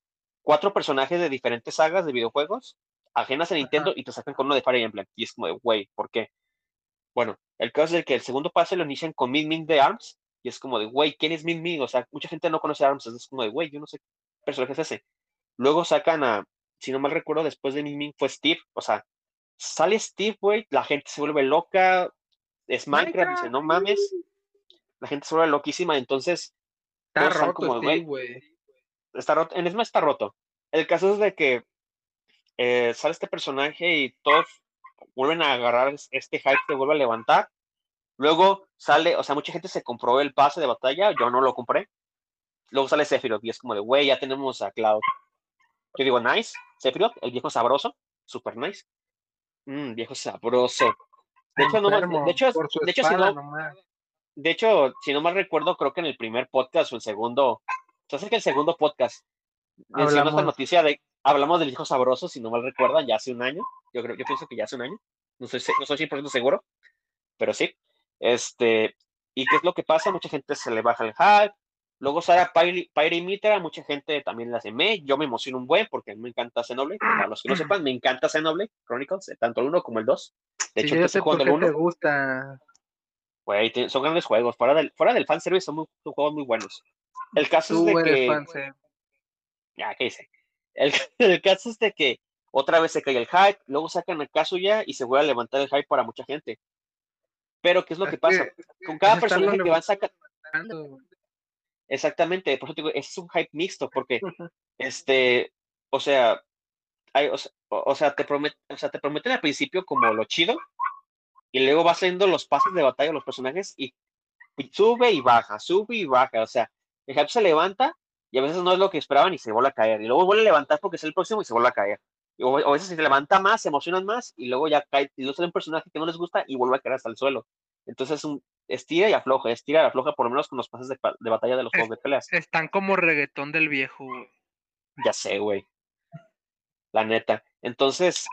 cuatro personajes de diferentes sagas de videojuegos, ajenas a Nintendo, y te sacan con uno de Fire Emblem. Y es como de, güey, ¿por qué? Bueno, el caso es que el segundo pase lo inician con Min Min de ARMS, y es como de, güey, ¿quién es Min Min? O sea, mucha gente no conoce ARMS, es como de, güey, yo no sé qué personaje es ese. Luego sacan a, si no mal recuerdo, después de Min Min fue Steve, o sea, sale Steve, güey, la gente se vuelve loca, es Minecraft, dice, no mames, la gente se vuelve loquísima, entonces... Está roto, güey. Está roto, en Esma está roto. El caso es de que eh, sale este personaje y todos vuelven a agarrar este hype, se vuelve a levantar. Luego sale, o sea, mucha gente se compró el pase de batalla, yo no lo compré. Luego sale Sephiroth y es como de, güey, ya tenemos a Cloud. Yo digo, nice, Sephiroth, el viejo sabroso, super nice. Mmm, viejo sabroso. De hecho, no, de hecho, de hecho si no, de hecho, si no mal recuerdo, creo que en el primer podcast o el segundo, sea, que el segundo podcast mencionó esta noticia de, hablamos del hijo sabroso, si no mal recuerdan, ya hace un año, yo creo, yo pienso que ya hace un año, no soy, no soy 100% seguro, pero sí, este, ¿y qué es lo que pasa? Mucha gente se le baja el hype, Luego Sara Pyre y Mitra, mucha gente también la hace me. Yo me emociono un buen porque me encanta Xenoblade. Para los que no sepan, me encanta Xenoblade Chronicles, tanto el 1 como el 2. De hecho, yo sé por qué te gusta. Güey, son grandes juegos. Fuera del, fuera del fanservice son, son juegos muy buenos. El caso es de que. Ya, ¿qué dice? El, el, caso es de que otra vez se cae el hype, luego sacan el caso ya y se vuelve a levantar el hype para mucha gente. Pero, ¿qué es lo que pasa? Con cada personaje que van sacando. Exactamente, por eso digo, es un hype mixto, porque, este, o sea, hay, o, sea, te prometen, o sea, te prometen al principio como lo chido, y luego va saliendo los pasos de batalla de los personajes y, sube y baja, sube y baja, o sea, el hype se levanta y a veces no es lo que esperaban y se vuelve a caer, y luego vuelve a levantar porque es el próximo y se vuelve a caer. O, a veces se levanta más, se emocionan más y luego ya cae, y luego sale un personaje que no les gusta y vuelve a caer hasta el suelo. Entonces un, estira y afloja, estira y afloja, por lo menos con los pases de, batalla de los juegos de peleas. Están como reggaetón del viejo, Ya sé, güey. La neta. Entonces,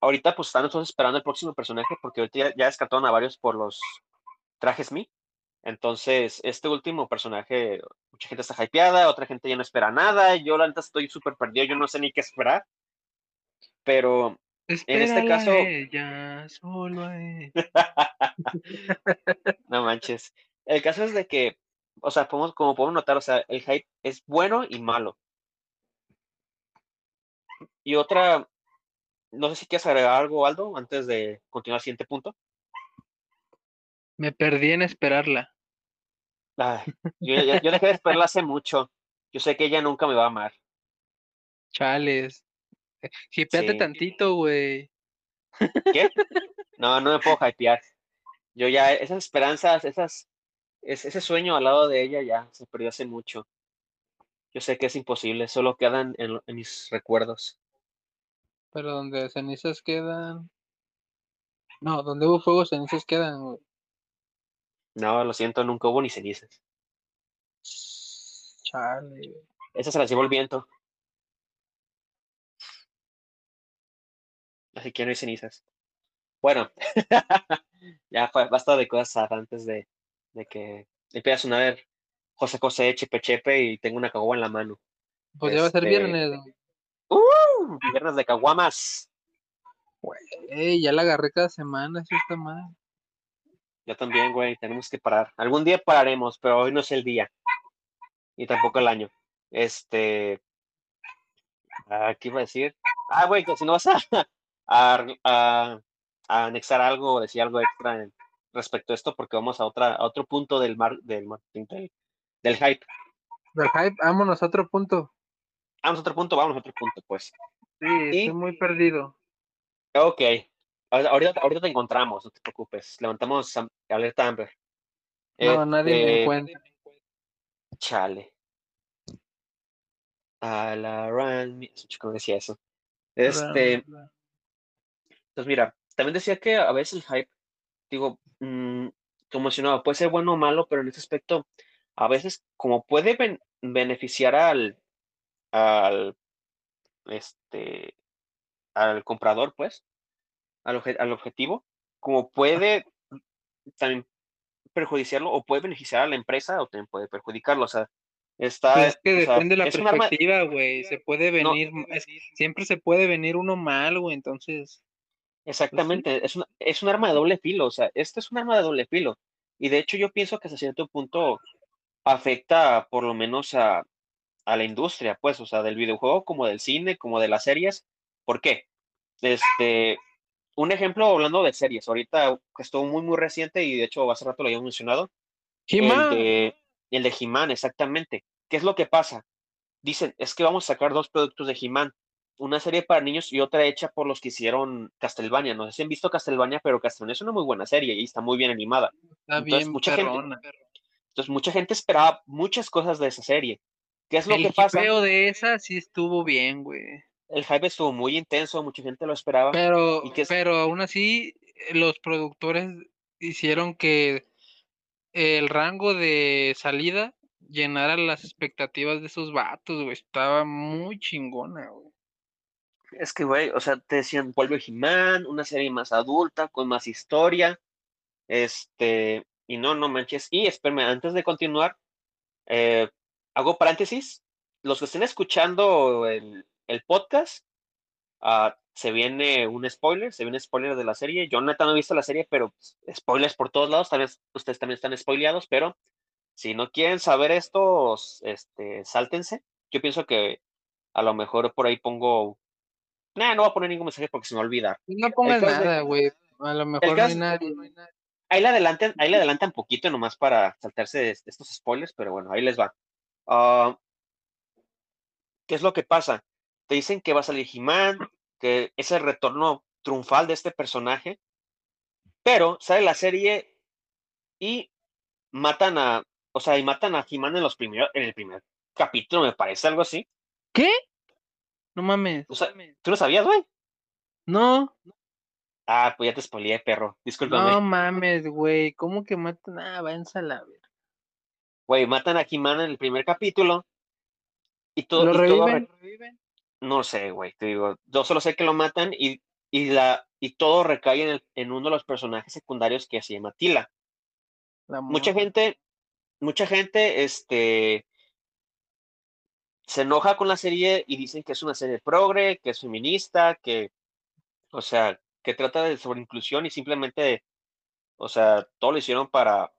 ahorita pues están todos esperando el próximo personaje porque ahorita ya, ya descartaron a varios por los trajes Mi. Entonces, este último personaje, mucha gente está hypeada, otra gente ya no espera nada. Yo la neta estoy súper perdido, yo no sé ni qué esperar. Pero en este caso. ya solo no manches. El caso es de que, o sea, como podemos notar, o sea, el hype es bueno y malo. Y otra, no sé si quieres agregar algo, Aldo, antes de continuar al siguiente punto. Me perdí en esperarla. yo, yo dejé de esperarla hace mucho. Yo sé que ella nunca me va a amar. Chales. Hipeate tantito, güey. ¿Qué? No, no me puedo hypear. Yo ya, esas esperanzas, esas, ese sueño al lado de ella ya se perdió hace mucho. Yo sé que es imposible, solo quedan en, mis recuerdos. Pero donde cenizas quedan. No, donde hubo fuego, cenizas quedan, güey. No, lo siento, nunca hubo ni cenizas. Chale. Esa se las llevó el viento. Así que no hay cenizas. Bueno, ya fue, basta de cosas antes de, de que empiece a sonar José José Chepe Chepe y tengo una caguama en la mano. Pues ya va a ser este, viernes. ¡Uh! Viernes de caguamas. Güey, ya la agarré cada semana, eso está mal. Yo también, güey, tenemos que parar. Algún día pararemos, pero hoy no es el día. Y tampoco el año. Este. ¿Qué iba a decir? Ah, güey, que si no vas a, a, anexar algo o decir algo extra respecto a esto, porque vamos a, otra, a otro punto del, mar, del marketing, del, hype. Del hype, vámonos a otro punto. Vamos a otro punto, vamos a otro punto, pues. Sí, estoy muy perdido. Ok. Ahorita, ahorita te encontramos, no te preocupes. Levantamos alerta Amber. No, nadie me este, encuentra. Chale. A la run, ¿cómo decía eso? Este. Entonces, mira, también decía que a veces el hype, digo, mm, como mencionaba, puede ser bueno o malo, pero en este aspecto, a veces, como puede beneficiar al, al, este, al comprador, pues, al, al objetivo, como puede también perjudiciarlo o puede beneficiar a la empresa o también puede perjudicarlo. O sea, está. Pues es que depende de la perspectiva, güey. Se puede venir, siempre se puede venir uno mal, güey. Entonces, pues Exactamente, es, un, es un arma de doble filo, o sea, este es un arma de doble filo. Y de hecho yo pienso que hasta cierto punto afecta por lo menos a, a la industria, pues, o sea, del videojuego como del cine, como de las series. ¿Por qué? Este, un ejemplo hablando de series, ahorita que estuvo muy, muy reciente y de hecho hace rato lo había mencionado. El de, el de He-Man, exactamente. ¿Qué es lo que pasa? Dicen, es que vamos a sacar dos productos de He-Man una serie para niños y otra hecha por los que hicieron Castlevania. No sé si han visto Castlevania, pero Castlevania es una muy buena serie y está muy bien animada. Está entonces, bien, mucha gente, entonces mucha gente esperaba muchas cosas de esa serie. ¿Qué es lo que pasa? El de esa sí estuvo bien, güey. El hype estuvo muy intenso, mucha gente lo esperaba. Pero, pero aún así, los productores hicieron que el rango de salida llenara las expectativas de esos vatos, güey. Estaba muy chingona, güey. Es que, güey, o sea, te decían, vuelve He-Man, una serie más adulta, con más historia. Este, y no, no manches. Y espérame, antes de continuar, eh, hago paréntesis. Los que estén escuchando el, el podcast, uh, se viene un spoiler, se viene un spoiler de la serie. Yo neta no he visto la serie, pero spoilers por todos lados, tal vez ustedes también están spoileados, pero si no quieren saber esto, este, sáltense. Yo pienso que a lo mejor por ahí pongo. Nah, no voy a poner ningún mensaje porque se me va a olvidar. No pongas nada, güey. A lo mejor no hay nadie. Ahí le adelantan, ahí le adelantan poquito nomás para saltarse estos spoilers, pero bueno, ahí les va. Ah, ¿Qué es lo que pasa? Te dicen que va a salir He-Man, que es el retorno triunfal de este personaje, pero sale la serie y matan a, o sea, y matan a He-Man en los primeros, en el primer capítulo, me parece algo así. ¿Qué? No mames. ¿Tú lo sabías, güey? No. Ah, pues ya te spoileé, perro. Discúlpame. No mames, güey. ¿Cómo que matan? Ah, váyanse a la ver. Güey, matan a He-Man en el primer capítulo. Y todo. ¿Lo reviven? No sé, güey. Te digo, yo solo sé que lo matan y, y, la, y todo recae en, en uno de los personajes secundarios que se llama Tila. mucha gente, mucha gente, este. Se enoja con la serie y dicen que es una serie progre, que es feminista, que, o sea, que trata de sobre inclusión y simplemente, o sea, todo lo hicieron para,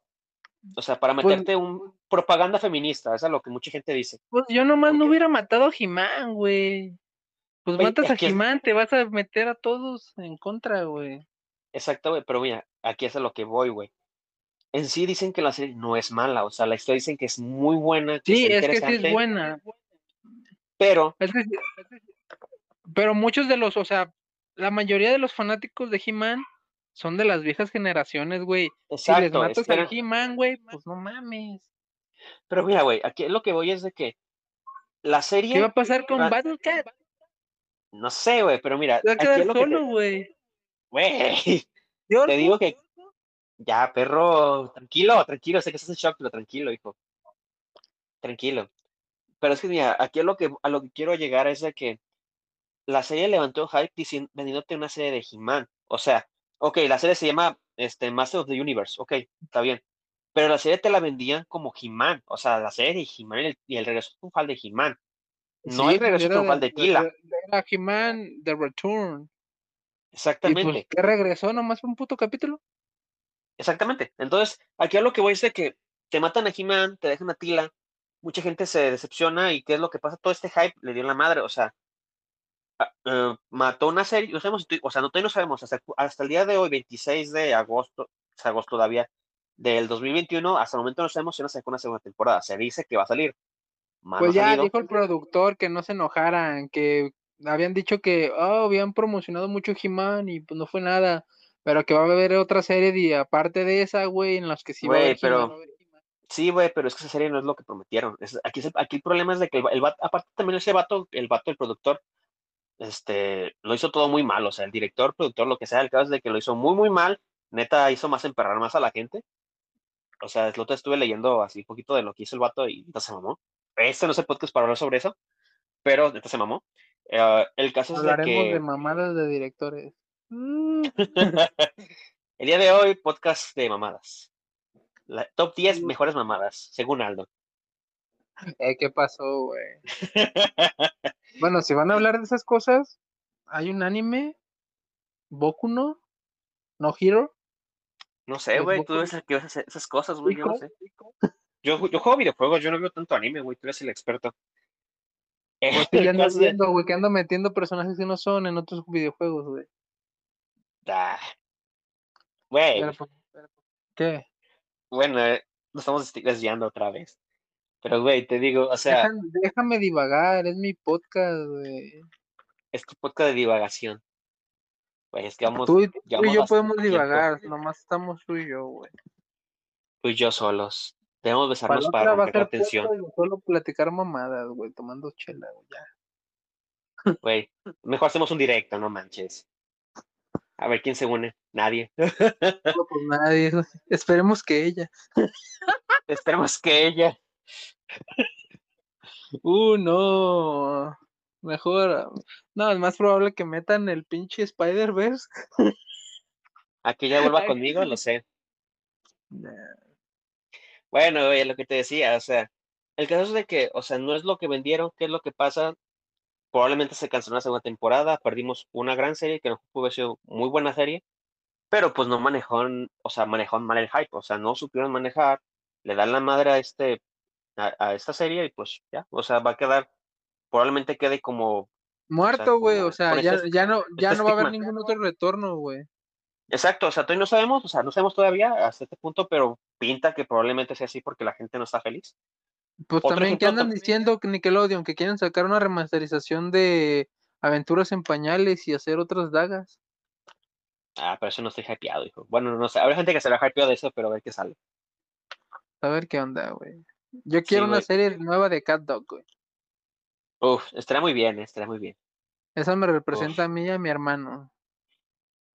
o sea, para pues meterte un propaganda feminista, eso es lo que mucha gente dice. Pues yo nomás no hubiera matado a Jimán, güey. Pues matas a Jimán, te vas a meter a todos en contra, güey. Exacto, güey, pero mira, aquí es a lo que voy, güey. En sí dicen que la serie no es mala, o sea, la historia dicen que es muy buena. sí, es que sí es buena. Pero. pero muchos de los, o sea, la mayoría de los fanáticos de He-Man son de las viejas generaciones, güey. Si les matas a He-Man, güey, pues no mames. Pero mira, güey, aquí lo que voy es de que la serie. ¿Qué va a pasar con Battle Cat? No sé, güey, pero mira. Va a quedar solo, güey. Güey. Te digo que. Ya, perro, tranquilo, tranquilo, sé que estás en shock, pero tranquilo, hijo. Tranquilo. Pero es que, mira, aquí lo que, a lo que quiero llegar es de que la serie levantó hype diciendo, vendiéndote una serie de He-Man. O sea, ok, la serie se llama este, Master of the Universe, ok, está bien. Pero la serie te la vendían como He-Man, o sea, la serie de He-Man y, el regreso triunfal de He-Man. No el regreso triunfal de Tila. Era He-Man The Return. Pues, Exactamente. ¿Qué regresó nomás un puto capítulo? Exactamente. Entonces, aquí a lo que voy es de que te matan a He-Man, te dejan a Tila, mucha gente se decepciona y qué es lo que pasa, todo este hype le dio la madre, o sea, Ah, eh, mató una serie, no sabemos, o sea, no, todavía no sabemos, hasta, hasta el día de hoy, 26 de agosto, es agosto todavía, del 2021, hasta el momento no sabemos si no sacó una segunda temporada, se dice que va a salir. pues ya dijo el productor que no se enojaran, que habían dicho que oh, habían promocionado mucho He-Man y pues no fue nada, pero que va a haber otra serie de, aparte de esa, güey, en las que sí va a haber pero... Sí, güey, pero es que esa serie no es lo que prometieron. aquí, aquí el problema es de que el, el aparte también ese vato, el vato, el productor, este, lo hizo todo muy mal, o sea, el director, productor, lo que sea, el caso es de que lo hizo muy, muy mal, neta hizo más emperrar más a la gente. O sea, lo te estuve leyendo así un poquito de lo que hizo el vato y neta se mamó. Este no es el podcast para hablar sobre eso, pero neta se mamó. Eh, el caso es de que... de mamadas de directores. Mm. el día de hoy, podcast de mamadas. La, top 10 mejores mamadas, según Aldo. Eh, ¿Qué pasó, güey? bueno, si van a hablar de esas cosas, hay un anime, Boku no, No Hero. No sé, güey, tú ves que ves esas cosas, güey, yo no sé. Yo, yo juego videojuegos, yo no veo tanto anime, güey, tú eres el experto. Pues ya ando viendo, güey, que ando metiendo personajes que no son en otros videojuegos, güey. Ah. Güey. Pues, ¿Qué? Bueno, eh, nos estamos desviando otra vez. Pero, güey, te digo, o sea. Déjame, divagar, es mi podcast, güey. Es tu podcast de divagación. Güey, es que vamos. Tú, y yo podemos divagar, nomás estamos tú y yo, güey. Tú y yo solos. Debemos besarnos para, para romper atención. Solo platicar mamadas, güey, tomando chela, güey, ya. Güey, mejor hacemos un directo, no manches. A ver quién se une. Nadie. No, pues nadie. Esperemos que ella. Esperemos que ella. Uh, no. Mejor. No, es más probable que metan el pinche Spider-Verse. A que ella vuelva conmigo, lo sé. Bueno, es lo que te decía, o sea, el caso es de que, o sea, no es lo que vendieron, ¿qué es lo que pasa? Probablemente se canceló la segunda temporada, perdimos una gran serie que no pudo ser muy buena serie, pero pues no manejó, o sea, manejó mal el hype, o sea, no supieron manejar, le dan la madre a este, a, esta serie y pues ya, o sea, va a quedar, probablemente quede como muerto, güey, o sea, ya, ya no, ya no va a haber ningún otro retorno, güey. Exacto, o sea, todavía no sabemos, o sea, no sabemos todavía hasta este punto, pero pinta que probablemente sea así porque la gente no está feliz. Pues también que andan diciendo Nickelodeon que quieren sacar una remasterización de Aventuras en Pañales y hacer otras dagas. Ah, pero eso no estoy hypeado, hijo. Bueno, no sé, habrá gente que se será hypeado de eso, pero a ver qué sale. A ver qué onda, güey. Yo quiero una serie nueva de Cat Dog, güey. Uf, estará muy bien, estará muy bien. Esa me representa a mí y a mi hermano.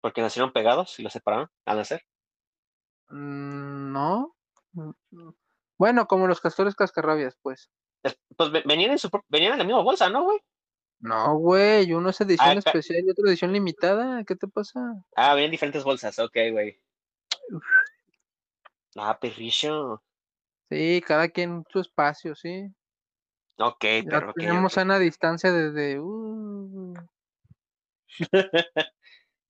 ¿Porque nacieron pegados y los separaron al nacer? Mm, no. Mm, mm. Bueno, como los castores cascarrabias, pues. Pues venían en, su, venían en la misma bolsa, ¿no, güey? No, güey, uno es edición ah, especial y otro edición limitada. ¿Qué te pasa? Ah, venían diferentes bolsas, ok, güey. Ah, perrillo. Sí, cada quien su espacio, sí. Ok, pero Tenemos a una distancia desde. Uh...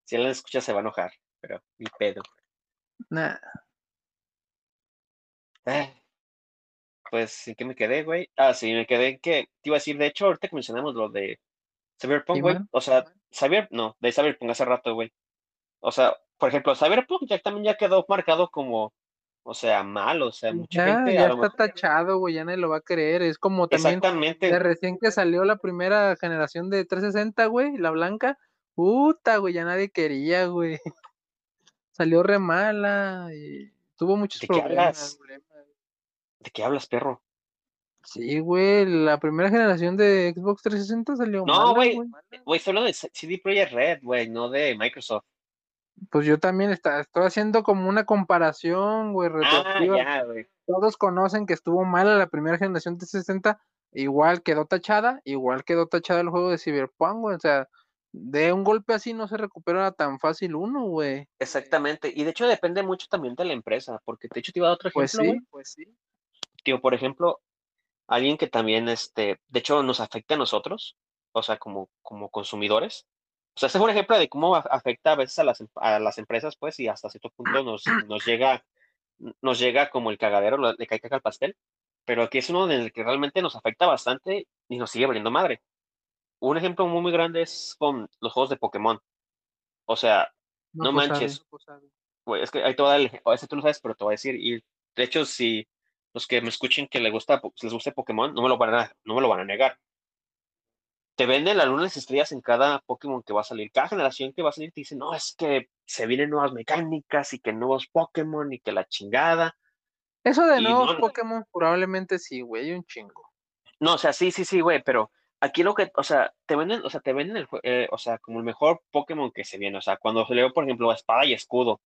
Si él la escucha se va a enojar, pero ni pedo. Nah. Ah, pues, ¿en qué me quedé, güey? Ah, sí, me quedé en que, te iba a decir, de hecho, ahorita que mencionamos lo de Cyberpunk, güey, o sea, Cyber, no, de Cyberpunk hace rato, güey. O sea, por ejemplo, Cyberpunk ya también ya quedó marcado como, o sea, mal, o sea, mucha gente. Ya está tachado, güey, ya nadie lo va a creer. Es como también Exactamente. de recién que salió la primera generación de 360, güey, la blanca, Puta, güey, ya nadie quería, güey. Salió re mala y tuvo muchos problemas. ¿De qué hablas, perro? Sí, güey, la primera generación de Xbox 360 salió mala. No, güey, güey, solo de CD Projekt Red, güey, no de Microsoft. Pues yo también está, estoy haciendo como una comparación, güey, ah, ya, güey. Todos conocen que estuvo mala la primera generación de 360, igual quedó tachada, igual quedó tachada el juego de Cyberpunk, güey, o sea, de un golpe así no se recupera tan fácil uno, güey. Exactamente. Y de hecho depende mucho también de la empresa, porque de hecho te iba a dar otro pues ejemplo. Pues sí, pues sí. Tío, por ejemplo, alguien que también, este, de hecho nos afecta a nosotros, o sea, como, como consumidores. O sea, este es un ejemplo de cómo afecta a veces a las, em, a las empresas, pues, y hasta cierto punto nos, nos llega, nos llega como el cagadero, le cae caca al pastel. Pero aquí es uno en el que realmente nos afecta bastante y nos sigue valiendo madre un ejemplo muy, muy grande es con los juegos de Pokémon. O sea, no, pues, manches. Pues, es que ahí te voy a dar, a veces tú lo sabes, pero te voy a decir. Y de hecho, si los que me escuchen que les gusta, les guste Pokémon, no me lo van a, no me lo van a negar. Te venden las lunas estrellas en cada Pokémon que va a salir. Cada generación que va a salir te dicen, no, es que se vienen nuevas mecánicas y que nuevos Pokémon y que la chingada. Eso de nuevos Pokémon probablemente sí, güey, un chingo. No, o sea, sí, sí, sí, güey, pero aquí lo que, o sea, te venden, o sea, te venden el, eh, o sea, como el mejor Pokémon que se viene, o sea, cuando se le por ejemplo, espada y escudo.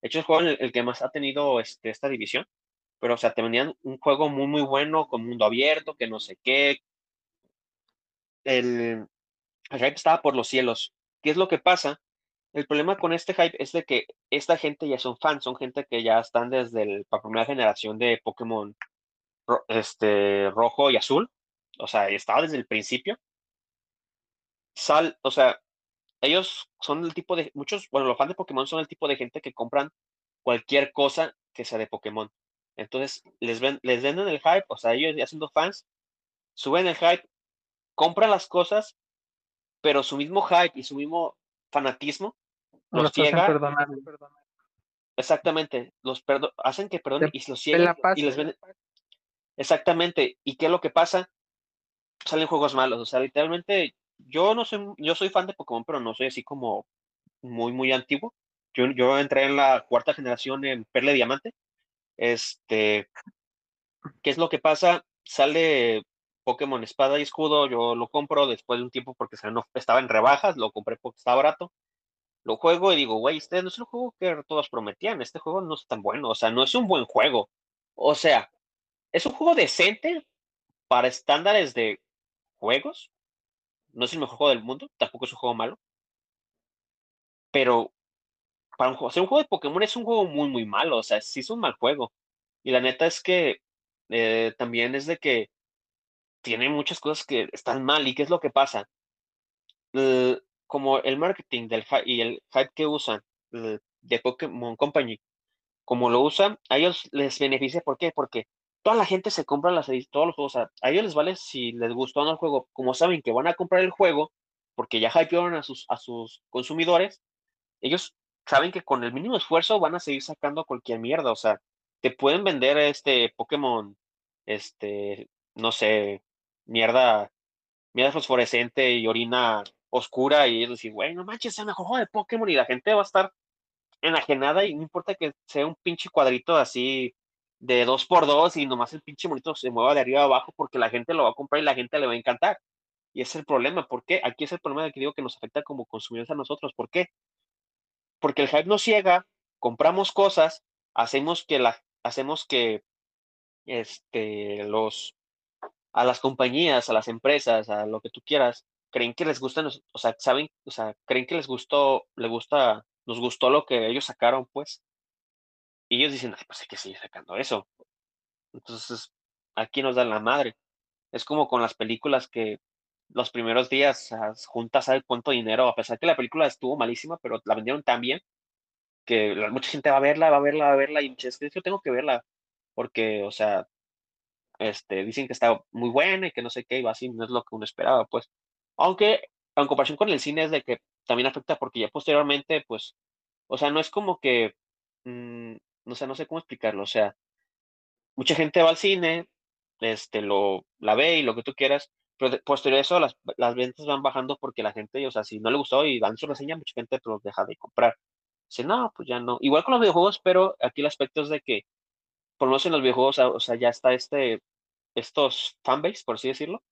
De hecho, es el juego el, que más ha tenido este, esta división, pero, o sea, te vendían un juego muy, muy bueno, con mundo abierto, que no sé qué. El, hype estaba por los cielos. ¿Qué es lo que pasa? El problema con este hype es de que esta gente ya son fans, son gente que ya están desde la primera generación de Pokémon este, rojo y azul o sea, estaba desde el principio. Sal, o sea, ellos son el tipo de, muchos, bueno, los fans de Pokémon son el tipo de gente que compran cualquier cosa que sea de Pokémon. Entonces, les, ven, les venden el hype, o sea, ellos ya siendo fans, suben el hype, compran las cosas, pero su mismo hype y su mismo fanatismo los, ciega. Exactamente, los hacen que perdonen y los ciega y les venden. Exactamente, ¿y qué es lo que pasa? salen juegos malos. O sea, literalmente, yo no soy, yo soy fan de Pokémon, pero no soy así como muy, muy antiguo. Yo, yo entré en la cuarta generación en Perle Diamante. Este, ¿qué es lo que pasa? Sale Pokémon Espada y Escudo, yo lo compro después de un tiempo porque no, estaba en rebajas, lo compré porque estaba barato. lo juego y digo, güey, este no es el juego que todos prometían, este juego no es tan bueno, o sea, no es un buen juego. O sea, es un juego decente para estándares de juegos. No es el mejor juego del mundo, tampoco es un juego malo. Pero para un juego, hacer un juego de Pokémon es un juego muy, muy malo, o sea, sí es un mal juego. Y la neta es que eh, también es de que tiene muchas cosas que están mal. ¿Y qué es lo que pasa? Eh, como el marketing y el hype que usan eh, de Pokémon Company, como lo usan, a ellos les beneficia. ¿Por qué? Porque toda la gente se compra las, todos los juegos. a ellos les vale si les gustó o no el juego. Como saben que van a comprar el juego, porque ya hypearon a sus, a sus consumidores, ellos saben que con el mínimo esfuerzo van a seguir sacando cualquier mierda. O sea, te pueden vender este Pokémon, este, no sé, mierda, mierda fosforescente y orina oscura y ellos decir, güey, no manches, es el mejor juego de Pokémon y la gente va a estar enajenada y no importa que sea un pinche cuadrito así de dos por dos y nomás el pinche monito se mueva de arriba a abajo porque la gente lo va a comprar y la gente le va a encantar. Y ese es el problema. ¿Por qué? Aquí es el problema que digo que nos afecta como consumidores a nosotros. ¿Por qué? Porque el hype nos ciega, compramos cosas, hacemos que la, hacemos que este, los, a las compañías, a las empresas, a lo que tú quieras, creen que les gusta, o sea, saben, o sea, creen que les gustó, le gusta, nos gustó lo que ellos sacaron, pues. Y ellos dicen, Ay, pues hay que seguir sacando eso. Entonces, aquí nos dan la madre. Es como con las películas que los primeros días juntas sabe cuánto dinero, a pesar que la película estuvo malísima, pero la vendieron tan bien que mucha gente va a verla, va a verla, va a verla, y es que yo tengo que verla, porque, o sea, este, dicen que está muy buena y que no sé qué, y va así, no es lo que uno esperaba, pues. Aunque, en comparación con el cine, es de que también afecta porque ya posteriormente, pues, o sea, no es como que, mm, no sé, no sé cómo explicarlo, o sea, mucha gente va al cine, este, lo, la ve y lo que tú quieras, pero posterior a eso las, las ventas van bajando porque la gente, o sea, si no le gustó y dan su reseña, mucha gente pues, deja de comprar. Dice, no, pues ya no. Igual con los videojuegos, pero aquí el aspecto es de que, por lo menos en los videojuegos, o sea, ya está este, estos fanbase, por así decirlo,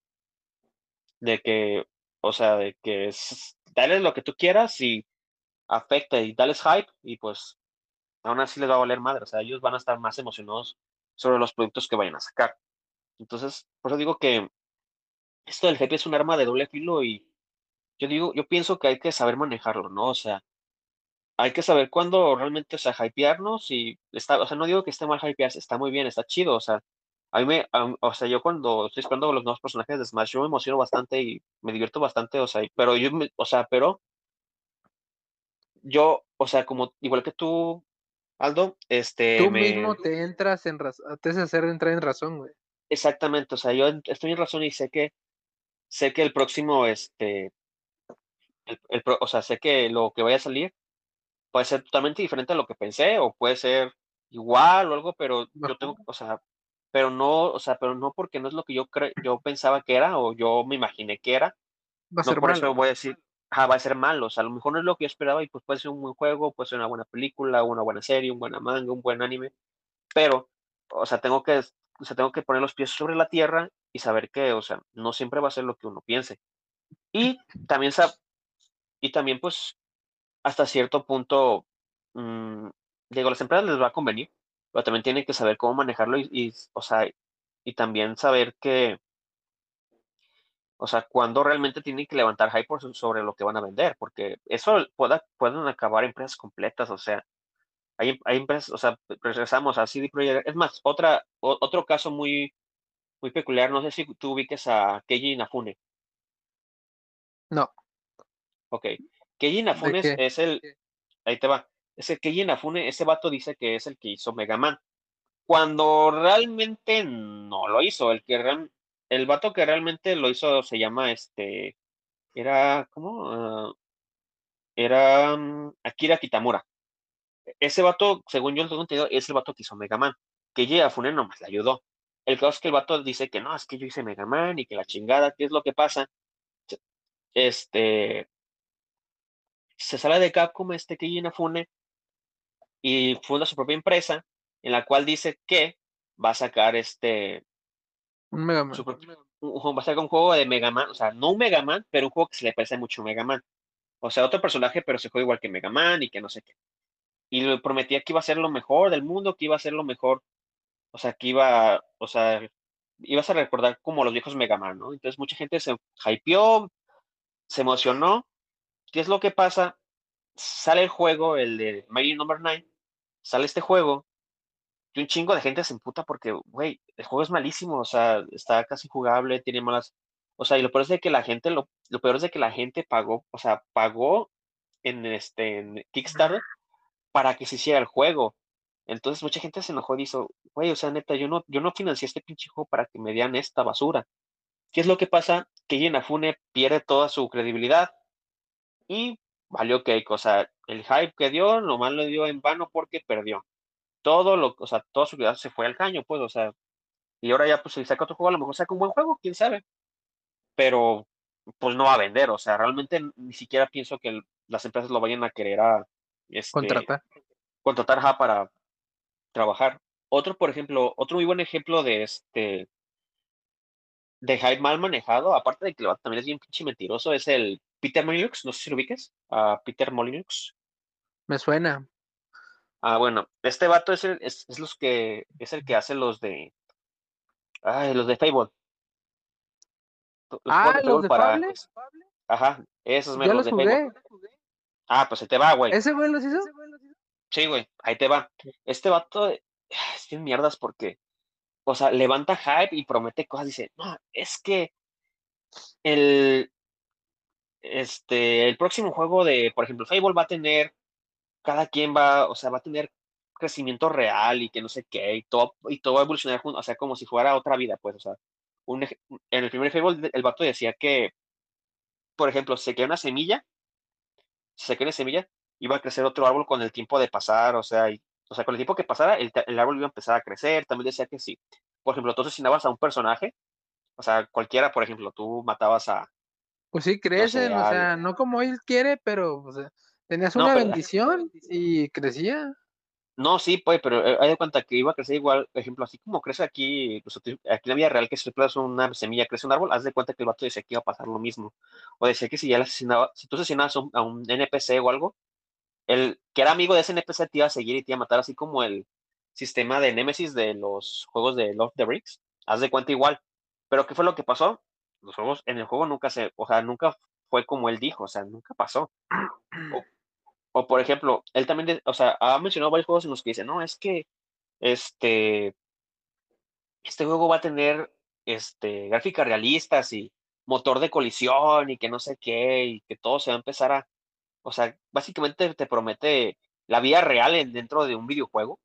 de que, o sea, de que es, dale lo que tú quieras y afecta y dale hype y pues aún así les va a valer madre, o sea, ellos van a estar más emocionados sobre los productos que vayan a sacar. Entonces, por eso digo que esto del hype es un arma de doble filo y yo digo, yo pienso que hay que saber manejarlo, ¿no? O sea, hay que saber cuándo realmente, o sea, hypearnos y está, o sea, no digo que esté mal hypearse, está muy bien, está chido, o sea, a mí me, o sea, yo cuando estoy esperando los nuevos personajes de Smash, yo me emociono bastante y me divierto bastante, o sea, pero yo, o sea, pero yo, o sea, como igual que tú, Aldo, este... Tú mismo te entras en razón, te haces hacer entrar en razón, güey. Exactamente, o sea, yo estoy en razón y sé que, sé que el próximo, este, el, o sea, sé que lo que vaya a salir puede ser totalmente diferente a lo que pensé o puede ser igual o algo, pero yo tengo, o sea, pero no, o sea, pero no porque no es lo que yo cre yo pensaba que era o yo me imaginé que era. Va a no por eso voy a decir, va a ser malo, o sea, a lo mejor no es lo que yo esperaba y pues puede ser un buen juego, puede ser una buena película, una buena serie, un buen manga, un buen anime, pero, o sea, tengo que, o sea, tengo que poner los pies sobre la tierra y saber que, o sea, no siempre va a ser lo que uno piense. Y también, y también pues hasta cierto punto, mmm, digo, a las empresas les va a convenir, pero también tienen que saber cómo manejarlo y, o sea, y también saber que, o sea, cuando realmente tienen que levantar hype sobre lo que van a vender, porque eso pueda, pueden acabar empresas completas, o sea, hay, hay empresas, o sea, regresamos a CD Projekt. Es más, otra, otro caso muy, muy peculiar, no sé si tú ubiques a Keiji Inafune. No. Ok. Keiji Inafune es, el. Ahí te va. Ese Keiji Inafune, ese vato dice que es el que hizo Mega Man. Cuando realmente no lo hizo. El que el vato que realmente lo hizo se llama este. Era. ¿Cómo? Ah, era mm, Akira Kitamura. Ese vato, según yo lo tengo entendido, es el vato que hizo Mega Man. Keiji Inafune nomás le ayudó. El caso es que el vato dice que no, es que yo hice Mega Man y que la chingada, ¿qué es lo que pasa? Este, se sale de Capcom este Keiji Inafune y funda su propia empresa en la cual dice que va a sacar este un Mega Man. va a sacar un juego de Mega Man, o sea, no un Mega Man, pero un juego que se le parece mucho a Mega Man. O sea, otro personaje, pero se juega igual que Mega Man y que no sé qué. Y le prometía que iba a ser lo mejor del mundo, que iba a ser lo mejor. O sea, que iba, o sea, ibas a recordar como los viejos Mega Man, ¿no? Entonces mucha gente se hypeó, se emocionó. ¿Qué es lo que pasa? Sale el juego, el de Mighty Number 9, sale este juego y un chingo de gente se emputa porque, güey, el juego es malísimo, o sea, está casi jugable, tiene malas, o sea, y lo peor es de que la gente, lo, lo peor es de que la gente pagó, o sea, pagó en este en Kickstarter para que se hiciera el juego. Entonces mucha gente se enojó y dijo, güey, o sea, neta, yo no, yo no financié este pinche juego para que me dieran esta basura. ¿Qué es lo que pasa? Que Inafune pierde toda su credibilidad y valió que, o sea, el hype que dio, nomás lo dio en vano porque perdió. Todo lo, o sea, toda su vida se fue al caño, pues, o sea, y ahora ya, pues, si saca otro juego, a lo mejor saca un buen juego, quién sabe. Pero, pues, no va a vender, o sea, realmente ni siquiera pienso que las empresas lo vayan a querer a, este, contratar. Contratar para trabajar. Otro, por ejemplo, otro muy buen ejemplo de este, de hype mal manejado, aparte de que también es bien pinche mentiroso, es el Peter Molyneux, no sé si lo ubiques, a Peter Molyneux. Me suena. Ah, bueno, este vato es el, es, los que, es el que hace los de, ay, los de Fable. ah, los de para, Ajá, esos me los, de jugué. Ah, pues ahí te va, güey. ¿Ese güey los hizo? Sí, güey, ahí te va. Este vato es bien mierdas porque, o sea, levanta hype y promete cosas. Dice, no, es que el, este, el próximo juego de, por ejemplo, Fable va a tener, cada quien va, o sea, va a tener crecimiento real y que no sé qué, y todo, y todo va a evolucionar, o sea, como si fuera otra vida, pues, o sea, un, en el primer Fable el vato decía que, por ejemplo, se queda una semilla, se queda una semilla, iba a crecer otro árbol con el tiempo de pasar, o sea, y, o sea, con el tiempo que pasara, el, el, árbol iba a empezar a crecer, también decía que sí. Por ejemplo, tú asesinabas a un personaje, o sea, cualquiera, por ejemplo, tú matabas a, pues sí, crecen, o sea, no como él quiere, pero o sea, tenías una bendición y crecía. No, sí, pues, pero eh, hay de cuenta que iba a crecer igual, por ejemplo, así como crece aquí, pues, aquí en la vida real, que si es una semilla, crece un árbol, haz de cuenta que el vato decía que iba a pasar lo mismo. O decía que si ya asesinaba, si tú asesinabas a un, NPC o algo, el que era amigo de ese NPC te iba a seguir y te iba a matar, así como el sistema de Nemesis de los juegos de Love the Bricks. Haz de cuenta igual. Pero ¿qué fue lo que pasó? Los juegos, en el juego nunca se, o sea, nunca fue como él dijo, o sea, nunca pasó. O, por ejemplo, él también, o sea, ha mencionado varios juegos en los que dice, no, es que este, este juego va a tener este, gráficas realistas y motor de colisión y que no sé qué, y que todo se va a empezar a, o sea, básicamente te promete la vida real dentro de un videojuego.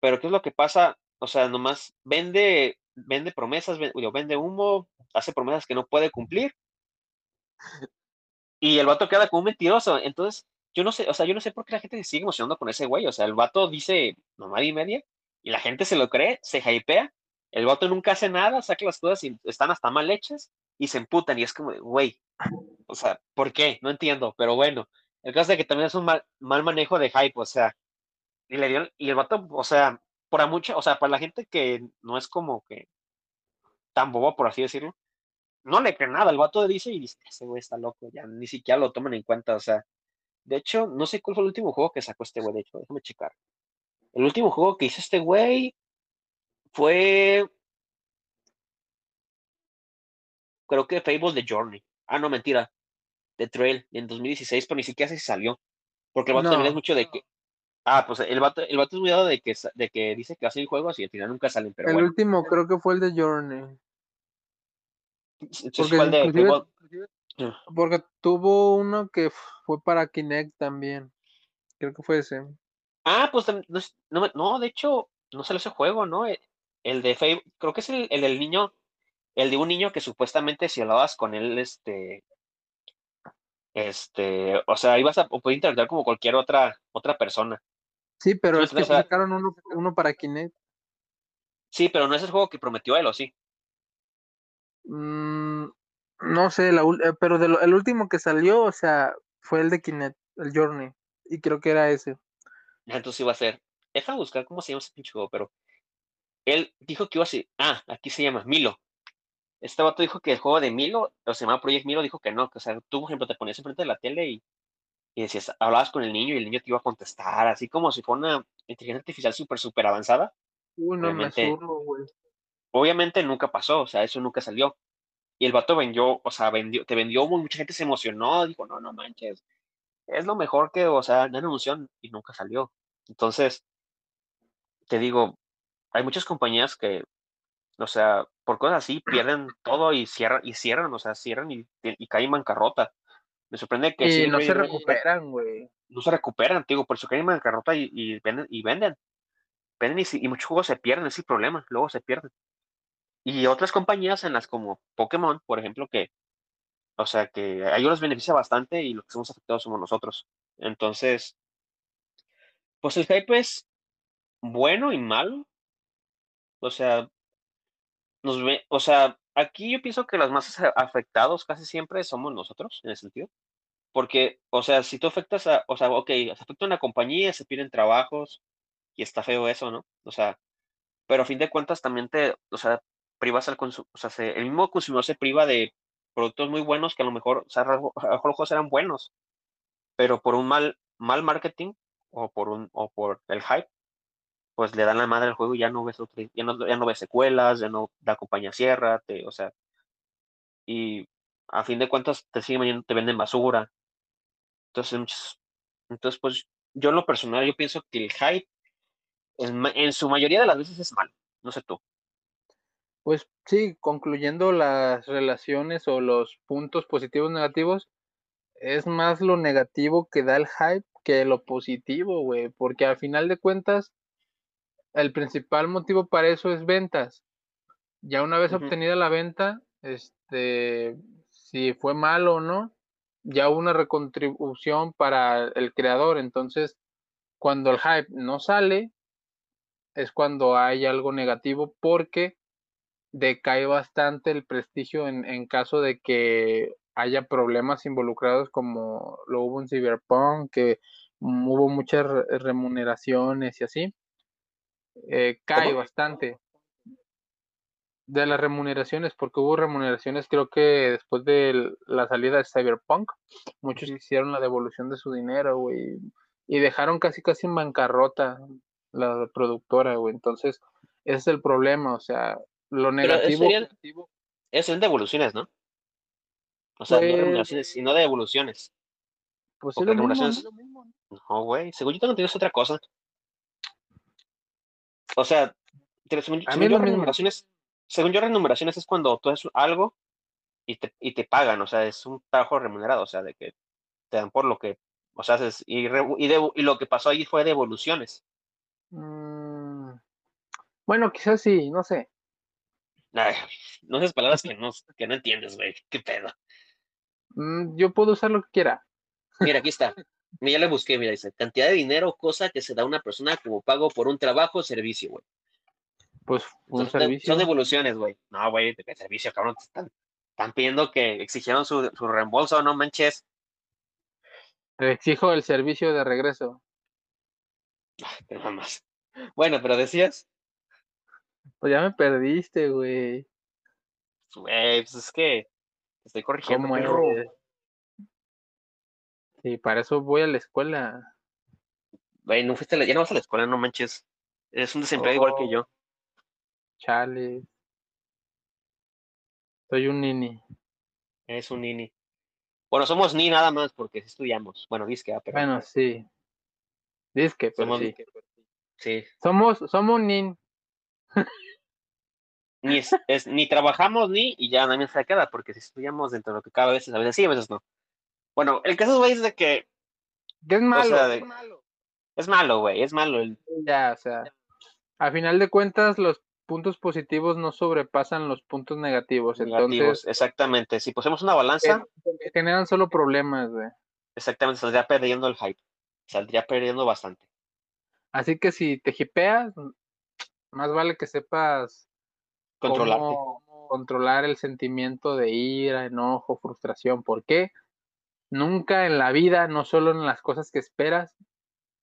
Pero ¿qué es lo que pasa? O sea, nomás vende, vende promesas, vende humo, hace promesas que no puede cumplir. Y el vato queda como un mentiroso. Entonces, yo no sé, o sea, yo no sé por qué la gente se sigue emocionando con ese güey. O sea, el vato dice mamá y media y la gente se lo cree, se hypea. El vato nunca hace nada, saca las cosas y están hasta mal hechas y se emputan. Y es como, güey, o sea, ¿por qué? No entiendo, pero bueno. El caso es que también es un mal, mal manejo de hype, o sea, y le dio, y el vato, o sea, para mucha, o sea, para la gente que no es como que tan bobo, por así decirlo, no le cree nada. El vato dice y dice, ese güey está loco, ya ni siquiera lo toman en cuenta. O sea, de hecho, no sé cuál fue el último juego que sacó este güey, de hecho, déjame checar. El último juego que hizo este güey fue. Creo que Fable The Journey. Ah, no, mentira. The Trail en 2016, pero ni siquiera se salió. Porque el vato también es mucho de que. Ah, pues el vato, el vato es muy dado de que, de que dice que hace juegos y al final nunca salen. Pero el último creo que fue el de Journey. Porque, tuvo uno que fue para Kinect también. Creo que fue ese. Ah, pues no, no de hecho, no sale ese juego, ¿no? Eh, el de Facebook, creo que es el, el, del niño, el de un niño que supuestamente si hablabas con él, este, este, o sea, ibas a poder interactuar como cualquier otra, otra persona. Sí, pero es que sacaron uno, uno para Kinect. Sí, pero no es el juego que prometió él, ¿o sí? Mm, no sé, la, eh, pero el último que salió, o sea, fue el de Kinect, el Journey. Y creo que era ese. Entonces iba a ser. Deja buscar cómo se llama ese pinche juego, pero él dijo que iba a ser. Ah, aquí se llama Milo. este vato dijo que el juego de Milo, o se llama Project Milo, dijo que no, que o sea, tú, por ejemplo, te ponías enfrente de la tele y, y decías, hablabas con el niño y el niño te iba a contestar, así como si fuera una inteligencia artificial súper, súper avanzada. Uy, no obviamente, me güey. Obviamente nunca pasó, o sea, eso nunca salió. Y el vato vendió, o sea, vendió, te vendió, mucha gente se emocionó, dijo, no, no manches, es lo mejor que, o sea, una emoción y nunca salió. Entonces, te digo, hay muchas compañías que, o sea, por cosas así pierden todo y cierran, y cierran, o sea, cierran y, y caen en bancarrota. Me sorprende que... Y no se recuperan, güey. No se recuperan, digo, por eso caen en bancarrota y, y venden. Y venden, venden y, y muchos juegos se pierden, es el problema, luego se pierden. Y otras compañías en las como Pokémon, por ejemplo, que, o sea, que a ellos les beneficia bastante y los que somos afectados somos nosotros. Entonces, pues el hype es bueno y malo. O sea, nos ve, o sea, aquí yo pienso que los más afectados casi siempre somos nosotros, en ese sentido. Porque, o sea, si tú afectas a, o sea, ok, se afecta a una compañía, se pierden trabajos, y está feo eso, ¿no? O sea, pero a fin de cuentas también te, o sea, privas al consumidor, o sea, el mismo consumidor se priva de productos muy buenos que a lo mejor, o sea, a lo mejor eran buenos, pero por un mal, mal marketing o por un, o por el hype, pues le dan la madre al juego y ya no ves otro, ya no, ya ves secuelas, ya no, la compañía cierra, te, o sea, y a fin de cuentas te siguen te venden basura. Entonces, entonces, pues yo en lo personal, yo pienso que el hype en, en su mayoría de las veces es malo. No sé tú. Pues sí, concluyendo las relaciones o los puntos positivos negativos, es más lo negativo que da el hype que lo positivo, güey, porque al final de cuentas, el principal motivo para eso es ventas. Ya una vez obtenida la venta, este, si fue malo o no, ya hubo una recontribución para el creador. Entonces, cuando el hype no sale, es cuando hay algo negativo porque decae bastante el prestigio en, en caso de que haya problemas involucrados como lo hubo en Cyberpunk, que hubo muchas remuneraciones y así, eh, cae bastante de las remuneraciones, porque hubo remuneraciones, creo que después de la salida de Cyberpunk, muchos hicieron la devolución de su dinero, güey, y dejaron casi casi en bancarrota la productora, güey. Entonces, ese es el problema, o sea, lo negativo. es de devoluciones, ¿no? O sea, no pues remuneraciones, sino de devoluciones. Pues es lo, mismo, ¿no? güey. Según yo tengo entendido es otra cosa. O sea, según, yo, remuneraciones, según yo, remuneraciones es cuando tú haces algo y te, y te pagan, o sea, es un trabajo remunerado, o sea, de que te dan por lo que, o sea, haces, y, y, y lo que pasó ahí fue devoluciones. Mm, bueno, quizás sí, no sé. no esas palabras que no, que no entiendes, güey. ¿Qué pedo? Mm, yo puedo usar lo que quiera. Mira, aquí está. Ya le busqué, mira, dice, cantidad de dinero, cosa que se da a una persona como pago por un trabajo o servicio, güey. Pues un servicio. Son devoluciones, güey. No, güey, de servicio, cabrón. Están, están pidiendo que exigieron su, su reembolso, no manches. Exijo el servicio de regreso. Pero. Bueno, pero decías. Pues ya me perdiste, güey. Güey, pues es que estoy corrigiendo. Sí, para eso voy a la escuela. Güey, no fuiste a la... ya no vas a la escuela, no manches. Es un desempleado igual que yo. Oh, chale. Soy un nini. Es un nini. Bueno, somos ni nada más porque estudiamos. Bueno, disque, ah, pero. Bueno, sí. Disque, pero somos, sí. Sí. Somos, somos nin. ni, es, ni trabajamos ni y ya nadie se queda, porque si estudiamos dentro de lo que cada vez a veces sí, a veces no. Bueno, el caso, güey, es de que. es malo. es malo. Es malo, güey, es malo. El... Ya, o sea. A final de cuentas, los puntos positivos no sobrepasan los puntos negativos. Entonces, exactamente. Si pusimos una balanza. Generan solo problemas, güey. Exactamente, saldría perdiendo el hype. Saldría perdiendo bastante. Así que si te hipeas, más vale que sepas controlar el sentimiento de ira, enojo, frustración. ¿Por qué? Nunca en la vida, no solo en las cosas que esperas,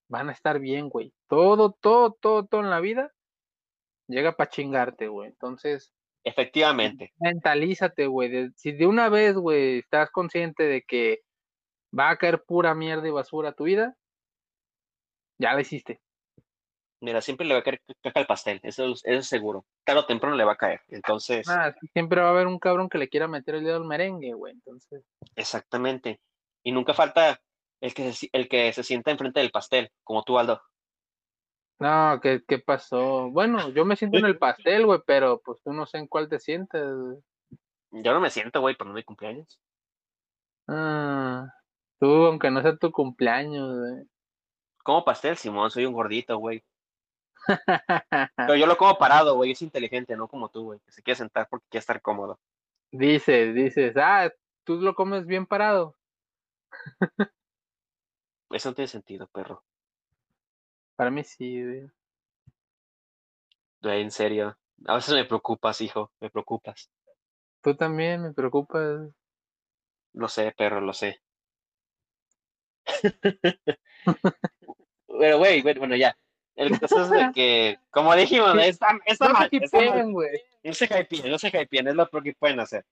van a estar bien, güey. Todo, todo, todo, todo en la vida llega para chingarte, güey. Entonces, Efectivamente. Mentalízate, güey. Si de una vez, güey, estás consciente de que va a caer pura mierda y basura a tu vida, ya lo hiciste. Mira, siempre le va a caer caca al pastel, eso, es seguro. Tarde o temprano le va a caer, entonces... Ah, siempre va a haber un cabrón que le quiera meter el dedo al merengue, güey, entonces... Exactamente. Y nunca falta el que, se, el que se sienta enfrente del pastel, como tú, Aldo. No, ¿qué, ¿qué pasó? Bueno, yo me siento en el pastel, güey, pero pues tú no sé en cuál te sientes. Yo no me siento, güey, por no mi cumpleaños. Ah, tú, aunque no sea tu cumpleaños, güey. Como pastel, Simón, soy un gordito, güey. Pero yo lo como parado, güey, es inteligente, no como tú, güey, que se quiere sentar porque quiere estar cómodo. Dices, dices, ah, tú lo comes bien parado. Eso no tiene sentido, perro. Para mí sí, güey. En serio. A veces me preocupas, hijo, me preocupas. Tú también me preocupas. Lo sé, perro, lo sé. Pero, güey, bueno, ya. El caso es de que, como dijimos, está, está no, se hypeen, güey. No se hypeen, no se es lo peor que pueden hacer.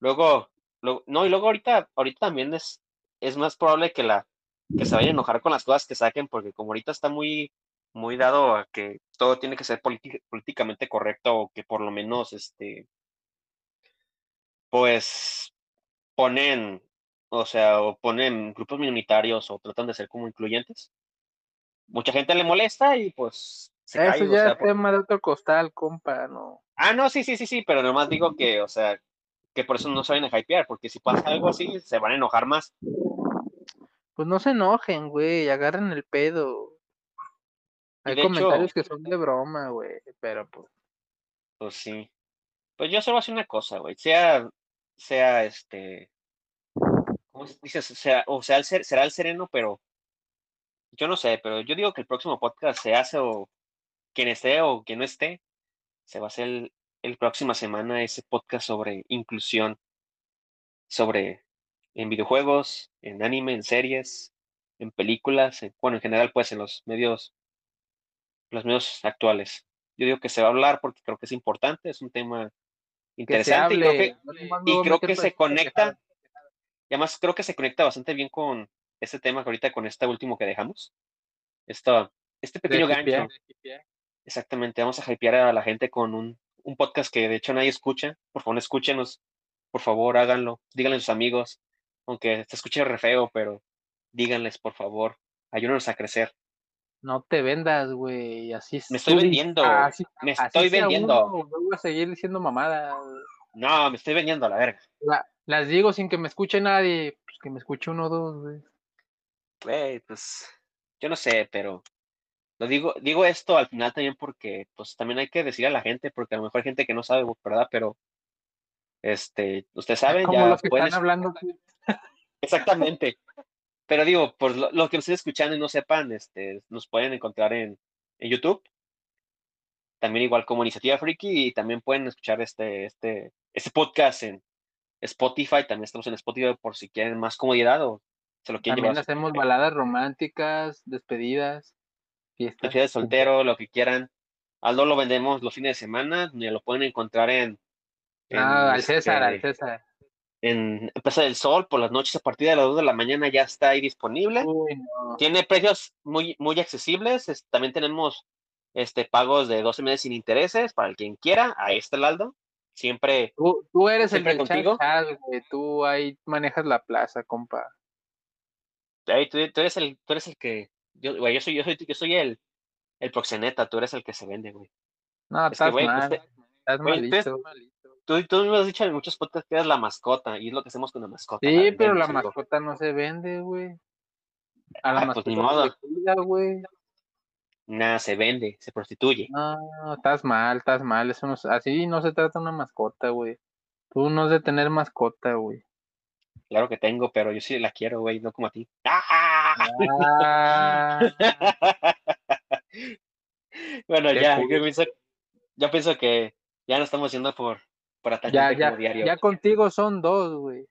Luego, no, y luego ahorita, ahorita también es, es más probable que la, que se vayan a enojar con las cosas que saquen, porque como ahorita está muy, muy dado a que todo tiene que ser políticamente correcto, o que por lo menos, este, pues, ponen, o sea, o ponen grupos minoritarios o tratan de ser como incluyentes mucha gente le molesta y pues se Eso ya es tema de otro costal, compa, no. Ah, no, sí, sí, sí, sí, pero nomás digo que, o sea, que por eso no se van a hypear, porque si pasa algo así, se van a enojar más. Pues no se enojen, güey, agarren el pedo. Hay comentarios que son de broma, güey, pero pues. Pues sí. Pues yo solo hacer una cosa, güey. Sea, sea este. ¿Cómo dices? Sea, o sea, será el sereno, pero yo no sé, pero yo digo que el próximo podcast se hace o quien esté o quien no esté, se va a hacer el, el próxima semana ese podcast sobre inclusión, sobre en videojuegos, en anime, en series, en películas, bueno, en general pues en los medios, los medios actuales. Yo digo que se va a hablar porque creo que es importante, es un tema interesante y creo que, y creo que se conecta, y además creo que se conecta bastante bien con, este tema ahorita con este último que dejamos. Esto, este pequeño gancho. Exactamente, vamos a hypear a la gente con un, un, podcast que de hecho nadie escucha. Por favor, escúchenos. Por favor, háganlo. Díganle a sus amigos. Aunque se escuche re feo, pero díganles, por favor. Ayúdenos a crecer. No te vendas, güey. Así Me estoy vendiendo. me estoy vendiendo. voy a seguir diciendo mamada. No, me estoy vendiendo a la verga. las digo sin que me escuche nadie. Pues que me escuche uno o dos, güey pues yo no sé, pero lo digo, digo esto al final también porque pues también hay que decir a la gente, porque a lo mejor hay gente que no sabe, ¿verdad? Pero este, ustedes saben, ya están hablando. Exactamente. Pero digo, por lo, que nos estén escuchando y no sepan, este, nos pueden encontrar en, en YouTube. También igual como Iniciativa Freaky y también pueden escuchar este, este, este podcast en Spotify. También estamos en Spotify por si quieren más comodidad o también hacemos baladas románticas, despedidas, fiestas. Despedidas de soltero, lo que quieran. Aldo lo vendemos los fines de semana, lo pueden encontrar en. ah, al César, al este, César. En Empresa del Sol, por las noches a partir de las 2 de la mañana ya está ahí disponible. Tiene precios muy, muy accesibles. también tenemos este pagos de 12 meses sin intereses para el quien quiera. Ahí está el Aldo. Siempre. Tú, eres el el contigo. tú ahí manejas la plaza, compa tú, eres el, tú eres el que, yo, güey, yo soy, yo soy, yo soy el, el proxeneta, tú eres el que se vende, güey. No, estás mal, estás malito. Tú, tú, me has dicho en muchos podcasts que eres la mascota, y es lo que hacemos con la mascota. Sí, pero la mascota no se vende, güey. A la ah, mascota pues ni modo. güey. Nada, se vende, se prostituye. No, estás mal, estás mal. Eso no, así no se trata una mascota, güey. Tú no has de tener mascota, güey. Claro que tengo, pero yo sí la quiero, güey, no como a ti. Ah. bueno, ya, yo pienso, yo pienso que ya no estamos yendo por, por ya, ya, diario. Ya contigo son dos, güey.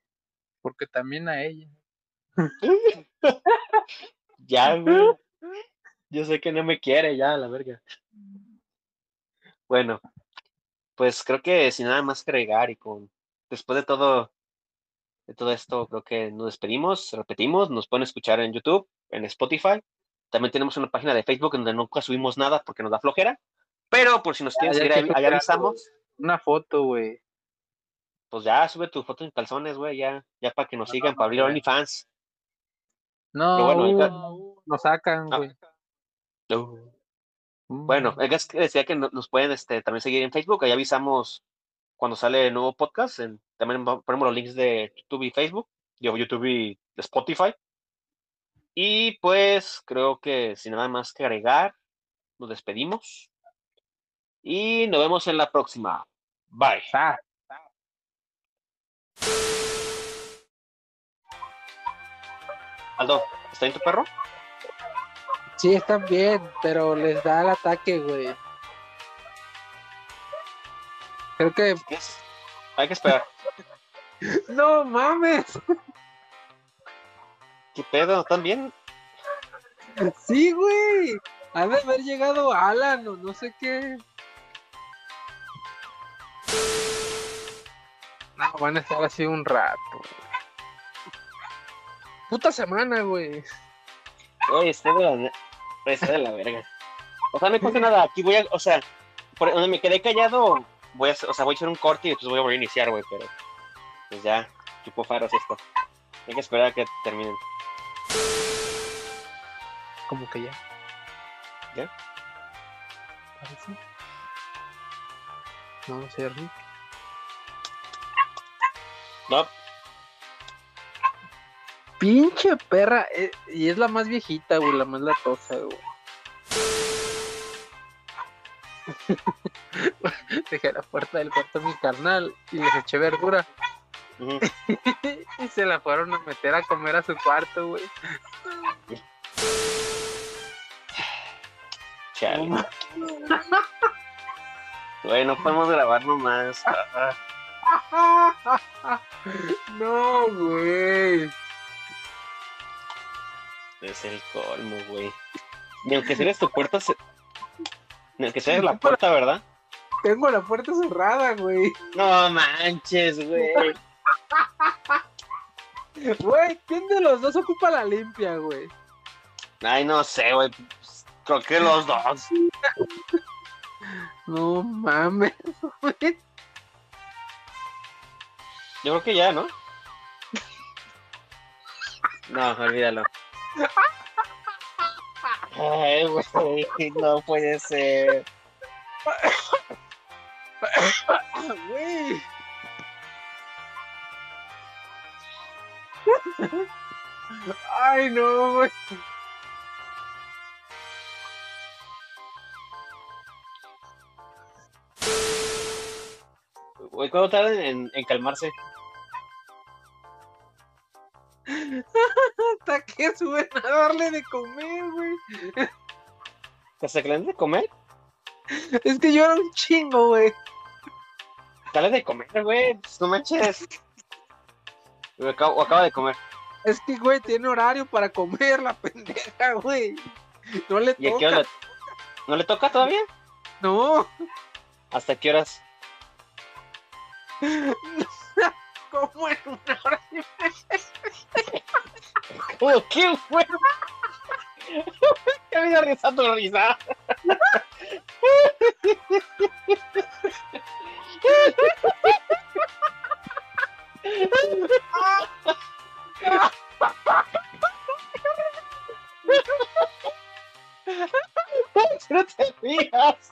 Porque también a ella. ya, güey. Yo sé que no me quiere, ya, la verga. Bueno, pues creo que sin nada más que agregar y con después de todo de todo esto creo que nos despedimos, repetimos, nos pueden escuchar en YouTube, en Spotify. También tenemos una página de Facebook donde nunca subimos nada porque nos da flojera. Pero por si nos quieren seguir, ahí, avisamos. Una foto, güey. Pues ya, sube tu foto en calzones, güey, ya, ya para que nos sigan, para abrir OnlyFans. No, bueno, nos sacan, ah. güey. Bueno, es que decía que nos pueden este, también seguir en Facebook, ahí avisamos cuando sale el nuevo podcast. también ponemos los links de YouTube y Facebook, digo YouTube y Spotify. Y pues creo que sin nada más que agregar, nos despedimos. Y nos vemos en la próxima. Bye. Aldo, ¿está en tu perro? Sí, están bien, pero les da el ataque, güey. Creo que. Hay que esperar. no mames. ¿Qué pedo? ¿Están bien? Sí, güey. Ha de haber llegado Alan o no sé qué. Van a estar así un rato. Puta semana, güey. Güey, está de la, está de la verga. O sea, no me pasa nada. Aquí voy a, o sea, por donde me quedé callado, voy a, o sea, voy a hacer un corte y después voy a volver a iniciar, güey, pero pues ya, chupo faros esto. Hay que esperar a que terminen. ¿Cómo que ya? ¿Ya? Parece. No, sé, Rick. No. Pinche perra, eh, y es la más viejita, güey, la más latosa, güey. Dejé la puerta del cuarto a mi carnal y les eché verdura. y se la fueron a meter a comer a su cuarto, güey. Chale. Güey, no podemos grabar nomás. no, güey. Es el colmo, güey. Ni aunque cierres tu puerta, se... ni aunque cierres la puerta, ¿verdad? Tengo la puerta cerrada, güey. No manches, güey. Güey, ¿quién de los dos ocupa la limpia, güey? Ay, no sé, güey. Creo que los dos. No mames, güey. Yo creo que ya, ¿no? No, olvídalo. Ay, güey, no puede ser. Güey. Ay, no, güey. Güey, ¿cuánto tardan en, en calmarse? Hasta que suben a darle de comer, güey. ¿Hasta que le de comer? Es que yo era un chingo, güey. Dale de comer, güey. Pues, no manches. O acaba, de comer. Es que, güey, tiene horario para comer la pendeja, güey. No le ¿Y toca. ¿No le toca todavía? No. ¿Hasta qué horas? ¿Cómo en una hora y media? ¿Qué fue? Me había risado risa. no te rías.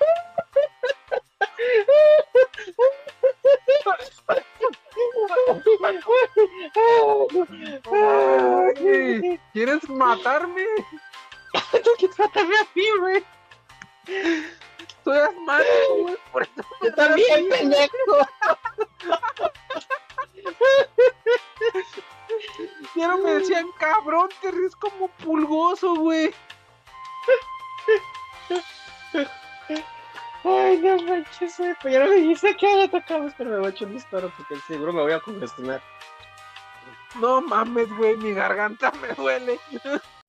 ¿Quieres matarme? Tú quieres matarme a mí, güey. Tú eres malo, güey. Por eso Yo también, pendejo. Ya no me decían, cabrón, te ríes como pulgoso, güey. Ay, no manches. Pues ya no me dijiste que ya tocamos, pero me voy a echar un disparo porque seguro me voy a congestionar. No mames, güey, mi garganta me duele.